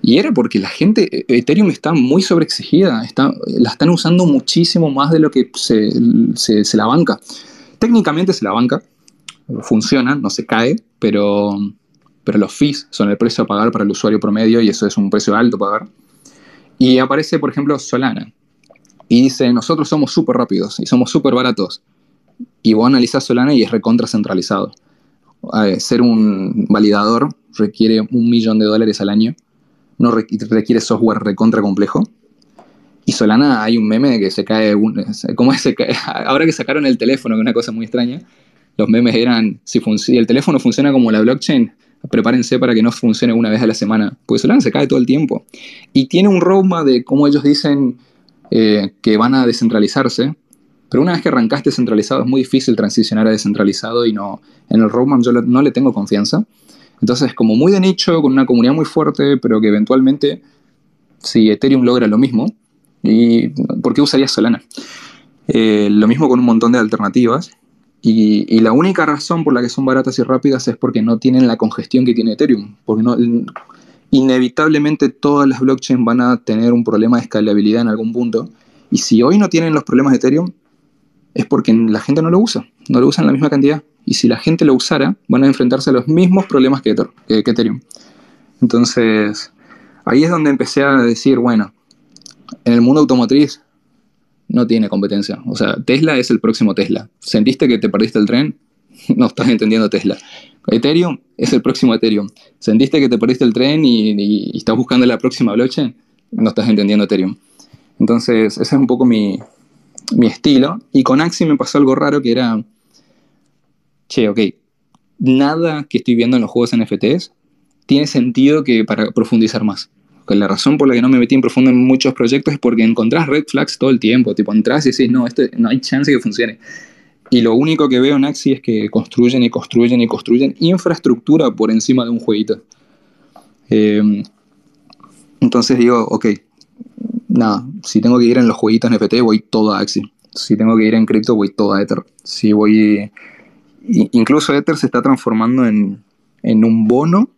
y era porque la gente, eh, Ethereum está muy sobreexigida, está, la están usando muchísimo más de lo que se, se- se la banca. Técnicamente se la banca, funciona, no se cae, pero, pero los fees son el precio a pagar para el usuario promedio y eso es un precio alto a pagar. Y aparece, por ejemplo, Solana y dice, nosotros somos súper rápidos y somos súper baratos. Y vos analizás Solana y es recontra centralizado. Ser un validador requiere un millón de dólares al año, no requ- requiere software recontra complejo. Y Solana hay un meme de que se cae, un- ¿cómo es? Se cae? ahora que sacaron el teléfono, que es una cosa muy extraña, los memes eran, si, el teléfono funciona como la blockchain, prepárense para que no funcione una vez a la semana, porque Solana se cae todo el tiempo. Y tiene un roadmap de cómo ellos dicen eh, que van a descentralizarse, pero una vez que arrancaste centralizado es muy difícil transicionar a descentralizado y no, en el roadmap yo no le tengo confianza. Entonces, como muy de nicho, con una comunidad muy fuerte, pero que eventualmente, si Ethereum logra lo mismo, ¿y ¿por qué usaría Solana? Eh, lo mismo con un montón de alternativas. Y, la única razón por la que son baratas y rápidas es porque no tienen la congestión que tiene Ethereum. Porque no, inevitablemente todas las blockchains van a tener un problema de escalabilidad en algún punto. Y si hoy no tienen los problemas de Ethereum, es porque la gente no lo usa, no lo usa en la misma cantidad. Y si la gente lo usara, van a enfrentarse a los mismos problemas que Ethereum. Entonces, ahí es donde empecé a decir, bueno, en el mundo automotriz no tiene competencia. O sea, Tesla es el próximo Tesla. ¿Sentiste que te perdiste el tren? No estás entendiendo Tesla. Ethereum es el próximo Ethereum. ¿Sentiste que te perdiste el tren y, estás buscando la próxima blockchain? No estás entendiendo Ethereum. Entonces, ese es un poco mi, mi estilo. Y con Axie me pasó algo raro que era, che, ok, nada que estoy viendo en los juegos NFTs tiene sentido que para profundizar más. La razón por la que no me metí en profundo en muchos proyectos es porque encontrás red flags todo el tiempo. Tipo, entras y decís, no, este, no hay chance que funcione. Y lo único que veo en Axie es que construyen y construyen y construyen infraestructura por encima de un jueguito. Eh, entonces digo, ok, nada, si tengo que ir en los jueguitos NFT, voy todo a Axie. Si tengo que ir en cripto, voy todo a Ether. Si voy. Incluso Ether se está transformando en, en un bono,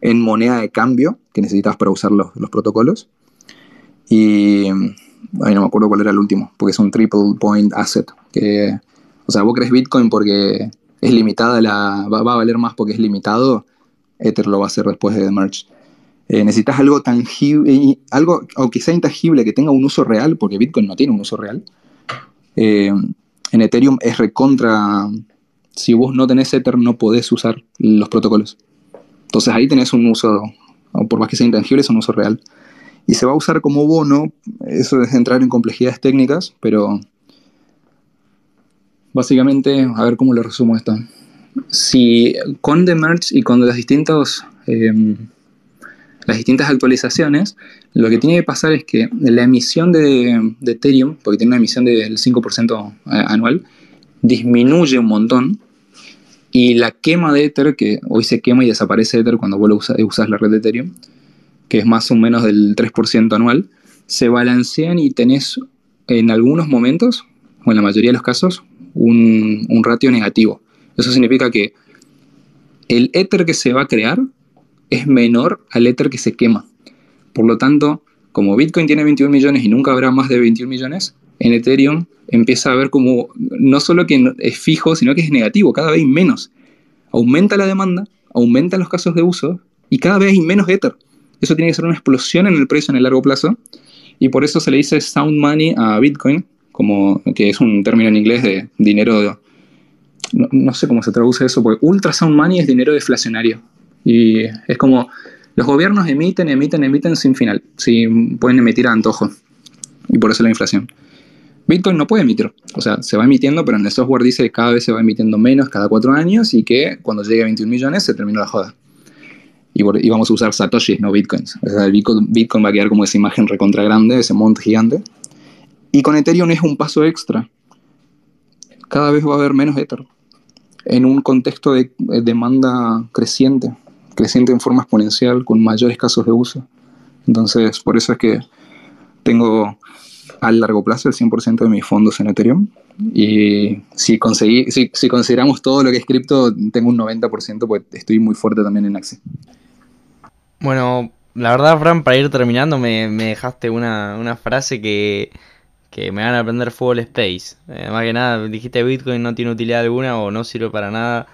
en moneda de cambio que necesitas para usar los, los protocolos. Y. Ay, no me acuerdo cuál era el último, porque es un triple point asset. Que, o sea, vos crees Bitcoin porque es limitada, la, va, a valer más porque es limitado. Ether lo va a hacer después de merge. Eh, necesitas algo tangible, algo, aunque sea intangible, que tenga un uso real, porque Bitcoin no tiene un uso real. Eh, en Ethereum es recontra. Si vos no tenés Ether, no podés usar los protocolos. Entonces ahí tenés un uso, o por más que sea intangible, es un uso real. Y se va a usar como bono, eso es entrar en complejidades técnicas, pero básicamente, a ver cómo lo resumo esto. Si con The Merge y con las distintas actualizaciones, lo que tiene que pasar es que la emisión de, de Ethereum, porque tiene una emisión del 5% anual, disminuye un montón. Y la quema de Ether, que hoy se quema y desaparece Ether cuando vos lo usa- usas la red de Ethereum, que es más o menos del 3% anual, se balancean y tenés en algunos momentos, o en la mayoría de los casos, un, un ratio negativo. Eso significa que el Ether que se va a crear es menor al Ether que se quema. Por lo tanto, como Bitcoin tiene 21 millones y nunca habrá más de 21 millones, en Ethereum empieza a ver como no solo que es fijo, sino que es negativo, cada vez hay menos. Aumenta la demanda, aumentan los casos de uso y cada vez hay menos Ether. Eso tiene que ser una explosión en el precio en el largo plazo y por eso se le dice sound money a Bitcoin, como que es un término en inglés de dinero, no, no sé cómo se traduce eso, porque ultra sound money es dinero deflacionario. Y es como los gobiernos emiten, emiten, emiten sin final. Sí, pueden emitir a antojo. Y por eso la inflación. Bitcoin no puede emitir. O sea, se va emitiendo, pero en el software dice que cada vez se va emitiendo menos cada cuatro años y que cuando llegue a 21 millones se terminó la joda. Y, y vamos a usar satoshis, no bitcoins. O sea, el Bitcoin, Bitcoin va a quedar como esa imagen recontra grande, ese monte gigante. Y con Ethereum es un paso extra. Cada vez va a haber menos Ether. En un contexto de eh, demanda creciente, creciente en forma exponencial, con mayores casos de uso. Entonces, por eso es que tengo a largo plazo el 100% de mis fondos en Ethereum. Y si, conseguí, si, si consideramos todo lo que es cripto, tengo un 90% porque estoy muy fuerte también en Axie. Bueno, la verdad, Fran, para ir terminando, me, me dejaste una, una frase que, que me van a prender fuego el Space. Eh, más que nada, dijiste Bitcoin no tiene utilidad alguna o no sirve para nada.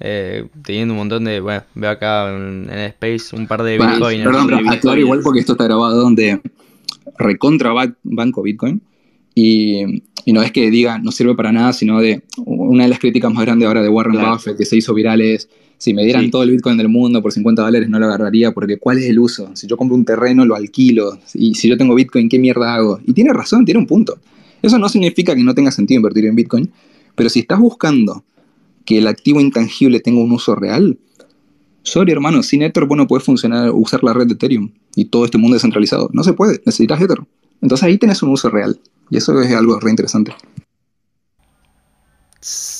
eh, teniendo un montón de. Bueno, veo acá en, en el Space un par de Bueno, Bitcoin. perdón, pero igual porque esto está grabado donde recontra ba- banco Bitcoin. Y, y no es que diga no sirve para nada, sino de una de las críticas más grandes ahora de Warren Claro. Buffett que se hizo viral es si me dieran Sí. todo el Bitcoin del mundo por 50 dólares no lo agarraría porque ¿cuál es el uso? Si yo compro un terreno lo alquilo y si yo tengo Bitcoin ¿qué mierda hago? Y tiene razón, tiene un punto. Eso no significa que no tenga sentido invertir en Bitcoin, pero si estás buscando que el activo intangible tenga un uso real, sorry hermano, sin Ether vos no puedes funcionar, usar la red de Ethereum y todo este mundo descentralizado. No se puede, necesitas Ether. Entonces ahí tenés un uso real. Y eso es algo re interesante.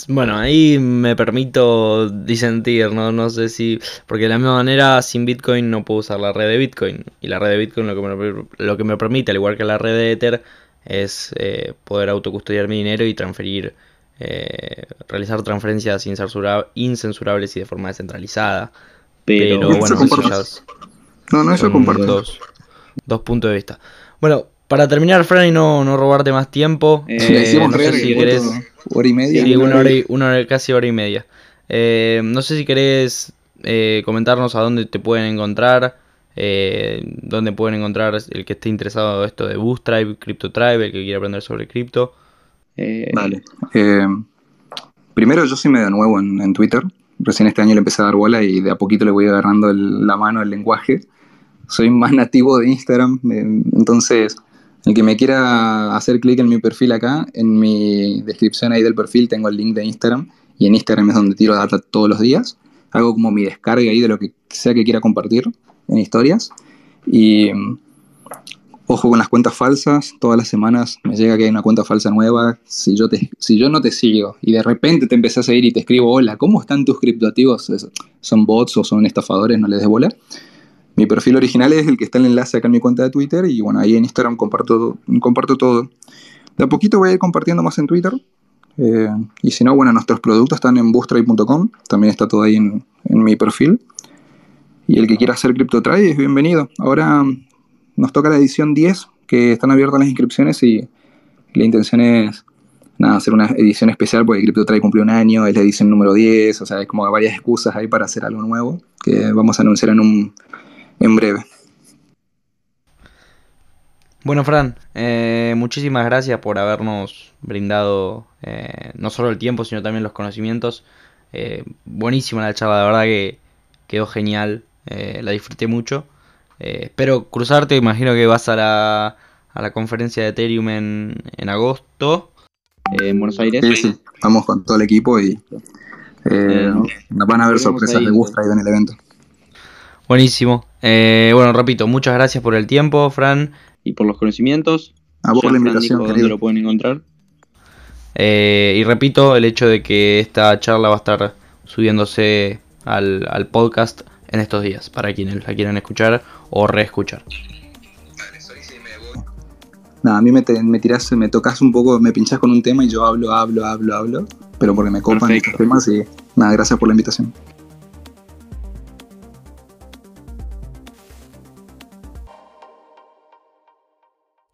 Bueno, ahí me permito disentir, ¿no? No sé si. Porque de la misma manera, sin Bitcoin no puedo usar la red de Bitcoin. Y la red de Bitcoin lo que me, lo que me permite, al igual que la red de Ether, es eh, poder autocustodiar mi dinero y transferir. eh, realizar transferencias insensurables y de forma descentralizada. Pero, bueno, eso ya es- No, no, eso son comparto. dos, dos puntos de vista. Bueno, para terminar, Fran, y no, no robarte más tiempo, Eh, decimos no sé re, si querés. hora y media. Sí, una hora, y, una hora- casi hora y media. Eh, no sé si querés eh, comentarnos a dónde te pueden encontrar, eh, dónde pueden encontrar el que esté interesado en esto de Bootstripe, CryptoTribe, el que quiera aprender sobre cripto. eh, Dale. Eh, primero, yo soy medio nuevo en, en Twitter. Recién este año le empecé a dar bola y de a poquito le voy agarrando el- la mano el lenguaje. Soy más nativo de Instagram, eh, entonces el que me quiera hacer clic en mi perfil acá, en mi descripción ahí del perfil tengo el link de Instagram y en Instagram es donde tiro data todos los días. Hago como mi descarga ahí de lo que sea que quiera compartir en historias. Y ojo con las cuentas falsas, todas las semanas me llega que hay una cuenta falsa nueva. Si yo, te, si yo no te sigo y de repente te empecé a seguir y te escribo, hola, ¿cómo están tus criptoactivos? ¿Son bots o son estafadores? No les des bola. Mi perfil original es el que está el enlace acá en mi cuenta de Twitter y bueno, ahí en Instagram comparto, comparto todo. De a poquito voy a ir compartiendo más en Twitter. eh, y si no, bueno, nuestros productos están en boosttrade.com, también está todo ahí en, en mi perfil. Y el que quiera hacer CryptoTrade es bienvenido. Ahora mm, nos toca la edición 10, que están abiertas las inscripciones y la intención es nada, hacer una edición especial porque CryptoTrade cumplió un año, es la edición número 10, o sea, hay como varias excusas ahí para hacer algo nuevo que vamos a anunciar en, un, en breve. Bueno, Fran, eh, muchísimas gracias por habernos brindado eh, no solo el tiempo, sino también los conocimientos. Eh, buenísima la charla, la verdad que quedó genial, eh, la disfruté mucho. Eh, espero cruzarte, imagino que vas a la, a la conferencia de Ethereum en, en agosto. eh, en Buenos Aires. Sí, sí, vamos con todo el equipo y eh, nos van a haber sorpresas ahí, de Bootstrade en el evento. Buenísimo. Eh, bueno, repito, muchas gracias por el tiempo, Fran. Y por los conocimientos. A vos la Fran invitación, dijo dónde lo pueden encontrar. Eh, y repito, el hecho de que esta charla va a estar subiéndose al, al podcast en estos días, para quienes la quieran escuchar o reescuchar. Nada, a mí me, te- me tirás, me tocas un poco, me pinchás con un tema y yo hablo, hablo, hablo, hablo, pero porque me copan Perfecto. estos temas y nada, gracias por la invitación.